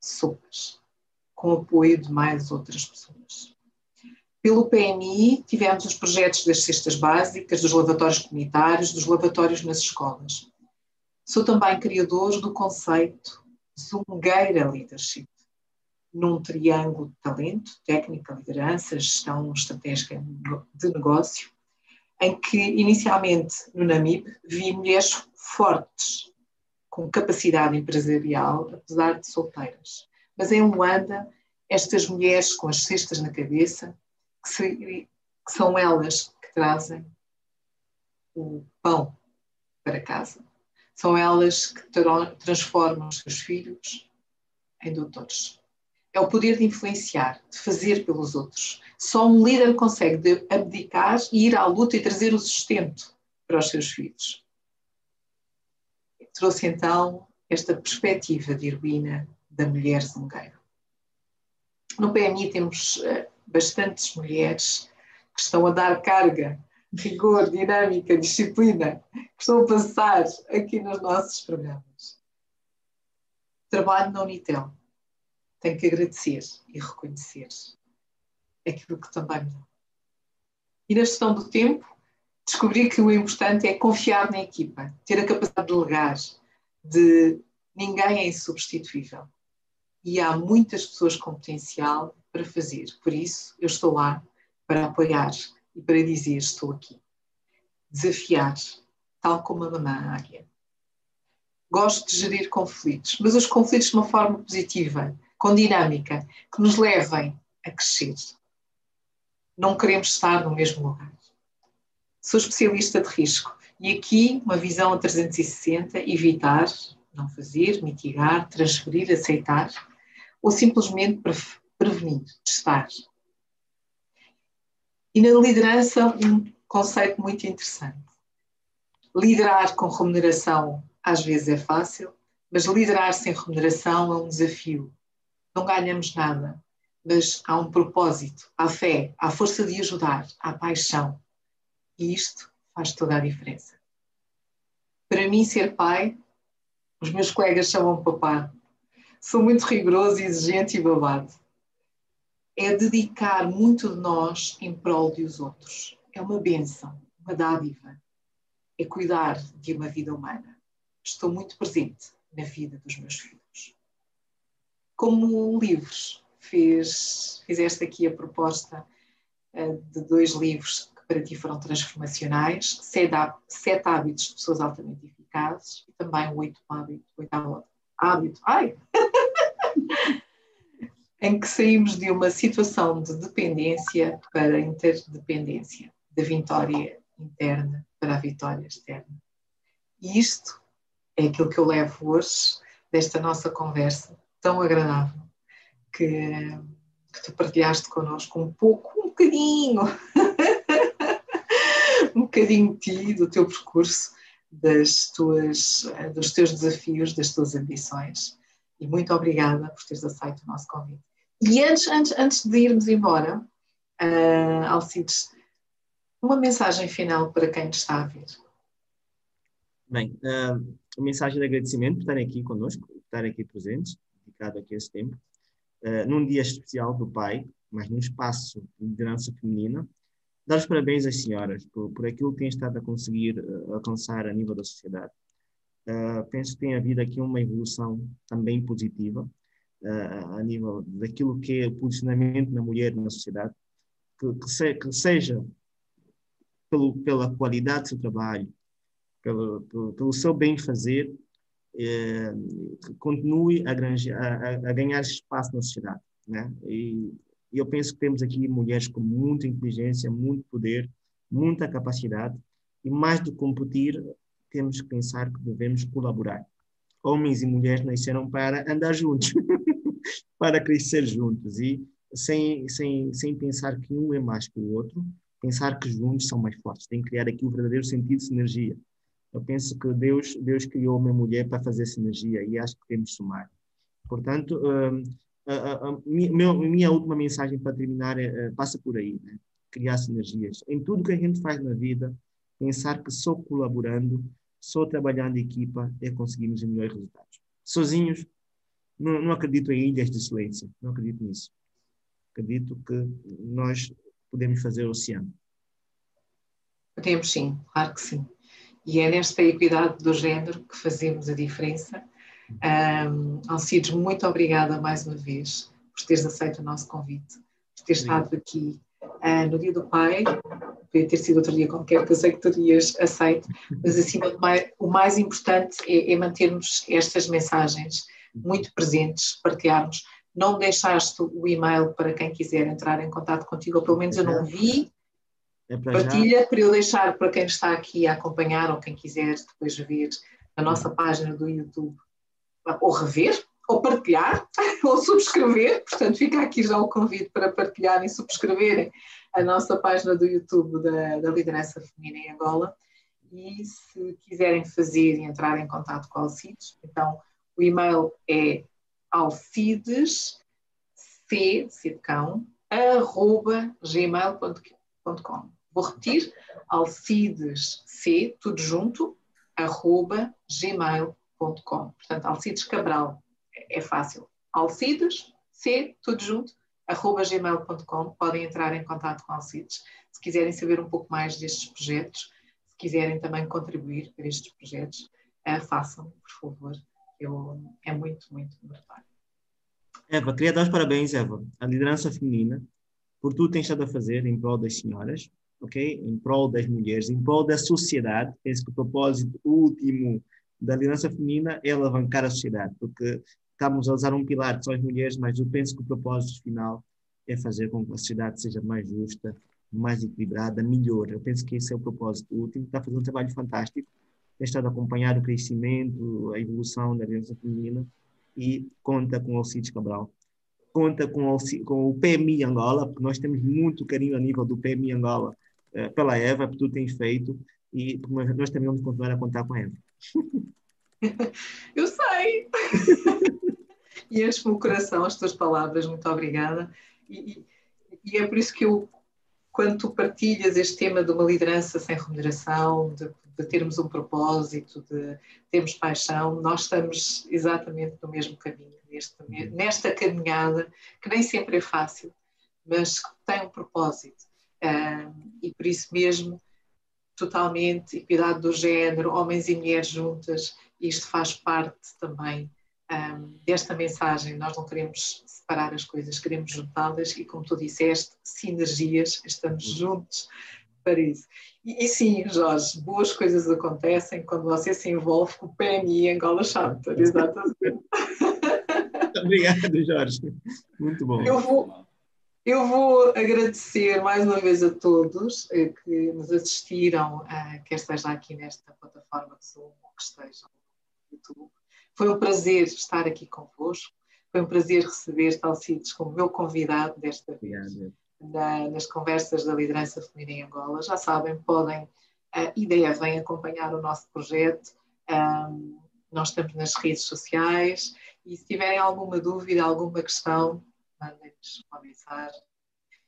sopas, com apoio de mais outras pessoas. Pelo PMI, tivemos os projetos das cestas básicas, dos lavatórios comunitários, dos lavatórios nas escolas. Sou também criador do conceito Zungueira Leadership, num triângulo de talento, técnica, liderança, gestão estratégica de negócio, em que inicialmente no Namib vi mulheres fortes, com capacidade empresarial, apesar de solteiras. Mas em Luanda, estas mulheres com as cestas na cabeça, que, se, que são elas que trazem o pão para casa. São elas que transformam os seus filhos em doutores. É o poder de influenciar, de fazer pelos outros. Só um líder consegue abdicar e ir à luta e trazer o sustento para os seus filhos. Trouxe então esta perspectiva de heroína da mulher zongueira. No PMI temos eh, bastantes mulheres que estão a dar carga, rigor, dinâmica, disciplina, que estão a passar aqui nos nossos programas. Trabalho na Unitel. Tenho que agradecer e reconhecer aquilo que também me dá. E na gestão do tempo, descobri que o importante é confiar na equipa, ter a capacidade de delegar, de ninguém é insubstituível. E há muitas pessoas com potencial para fazer. Por isso, eu estou lá para apoiar e para dizer: estou aqui. Desafiar, tal como a mamã águia. Gosto de gerir conflitos, mas os conflitos de uma forma positiva, com dinâmica, que nos levem a crescer. Não queremos estar no mesmo lugar. Sou especialista de risco e aqui uma visão a 360, evitar, não fazer, mitigar, transferir, aceitar ou simplesmente prevenir, testar. E na liderança, um conceito muito interessante. Liderar com remuneração às vezes é fácil, mas liderar sem remuneração é um desafio. Não ganhamos nada, mas há um propósito, há fé, há força de ajudar, há paixão. E isto faz toda a diferença. Para mim, ser pai, os meus colegas chamam papá. Sou muito rigoroso, exigente e babado. É dedicar muito de nós em prol de os outros. É uma benção, uma dádiva. É cuidar de uma vida humana. Estou muito presente na vida dos meus filhos. Como livros, fizeste aqui a proposta uh, de dois livros para ti foram transformacionais, sete, hábitos de pessoas altamente eficazes e também o oito hábito, oitavo hábito, ai! <laughs> em que saímos de uma situação de dependência para interdependência, da vitória interna para a vitória externa. E isto é aquilo que eu levo hoje desta nossa conversa tão agradável que, que tu partilhaste connosco um pouco, um bocadinho <laughs> um bocadinho de ti, do teu percurso, das tuas, dos teus desafios, das tuas ambições. E muito obrigada por teres aceito o nosso convite. E antes, antes, antes de irmos embora, uh, Alcides, uma mensagem final para quem te está a ver. Bem, uh, a mensagem de agradecimento por estarem aqui conosco, por estarem aqui presentes, dedicado aqui esse tempo, uh, num dia especial do Pai, mas num espaço de liderança feminina, Dar os parabéns às senhoras por, por aquilo que têm estado a conseguir uh, alcançar a nível da sociedade. Uh, penso que tem havido aqui uma evolução também positiva uh, a nível daquilo que é o posicionamento da mulher na sociedade, que, que, se, que seja pelo, pela qualidade do seu trabalho, pelo, pelo, pelo seu bem-fazer, eh, continue a, a, a, ganhar espaço na sociedade. Né? E e eu penso que temos aqui mulheres com muita inteligência, muito poder, muita capacidade, e mais do que competir, temos que pensar que devemos colaborar. Homens e mulheres nasceram para andar juntos, <laughs> para crescer juntos, e sem, sem, sem pensar que um é mais que o outro, pensar que juntos são mais fortes. Tem que criar aqui um verdadeiro sentido de sinergia. Eu penso que Deus, Deus criou uma mulher para fazer sinergia e acho que temos que somar. Portanto, hum, a, minha, minha, última mensagem para terminar é, é, passa por aí, né? criar sinergias. Em tudo que a gente faz na vida, pensar que só colaborando, só trabalhando em equipa é conseguimos os melhores resultados. Sozinhos, não, não acredito em ilhas de excelência, não acredito nisso. Acredito que nós podemos fazer o oceano. Podemos sim, claro que sim. E é nesta equidade do género que fazemos a diferença um, Alcides, muito obrigada mais uma vez por teres aceito o nosso convite, por teres estado aqui uh, no Dia do Pai, ter sido outro dia qualquer, que eu sei que terias aceito, mas acima de mais, o mais importante é, é mantermos estas mensagens muito presentes, partilharmos. Não deixaste o e-mail para quem quiser entrar em contato contigo, ou pelo menos eu não vi, É para Partilha já. para eu deixar para quem está aqui a acompanhar ou quem quiser depois ver a nossa página do YouTube ou rever, ou partilhar, <laughs> ou subscrever. Portanto, fica aqui já o convite para partilharem e subscreverem a nossa página do YouTube da, da Liderança Feminina em Angola. E se quiserem fazer e entrar em contato com a Alcides, então o e-mail é alcides, c, c de cão, arroba gmail.com. Vou repetir, alcides, c, tudo junto, arroba gmail.com. Portanto, Alcides Cabral, é fácil. Alcides, C, tudo junto, arroba gmail.com. Podem entrar em contato com Alcides. Se quiserem saber um pouco mais destes projetos, se quiserem também contribuir para estes projetos, uh, façam, por favor. Eu, é muito, muito notável. Eva, queria dar os parabéns, Eva, à liderança feminina, por tudo que tens estado a fazer em prol das senhoras, ok? Em prol das mulheres, em prol da sociedade. Penso que o propósito último da liderança feminina é alavancar a sociedade, porque estamos a usar um pilar que são as mulheres, mas eu penso que o propósito final é fazer com que a sociedade seja mais justa, mais equilibrada, melhor. Eu penso que esse é o propósito último. Está fazendo um trabalho fantástico. Tem estado a acompanhar o crescimento, a evolução da liderança feminina e conta com o Alcides Cabral. Conta com o, com o PMI Angola, porque nós temos muito carinho a nível do PMI Angola eh, pela Eva, por tudo que tens feito, e nós também vamos continuar a contar com a Eva. <laughs> Eu sei! <laughs> e enche-me o coração as tuas palavras, muito obrigada. E, e, é por isso que eu, quando tu partilhas este tema de uma liderança sem remuneração, de, de termos um propósito, de termos paixão, nós estamos exatamente no mesmo caminho, neste, nesta caminhada, que nem sempre é fácil, mas que tem um propósito. e por isso mesmo, totalmente equidade do género, homens e mulheres juntas, isto faz parte também um, desta mensagem. Nós não queremos separar as coisas, queremos juntá-las e, como tu disseste, sinergias, estamos juntos para isso. E, e, sim, Jorge, boas coisas acontecem quando você se envolve com o PMI Angola Chapter, exatamente. <laughs> Obrigado, Jorge. Muito bom. Eu vou, eu vou agradecer mais uma vez a todos eh, que nos assistiram, uh, quer esteja aqui nesta plataforma de Zoom ou que estejam no YouTube. Foi um prazer estar aqui convosco. Foi um prazer receber Talcides como meu convidado desta vez na, nas conversas da liderança feminina em Angola. Já sabem, podem uh, e devem acompanhar o nosso projeto. Um, nós estamos nas redes sociais e se tiverem alguma dúvida, alguma questão, mandem-nos uma mensagem.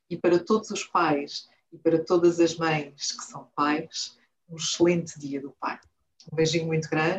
E para todos os pais e para todas as mães que são pais, um excelente dia do pai. Um beijinho muito grande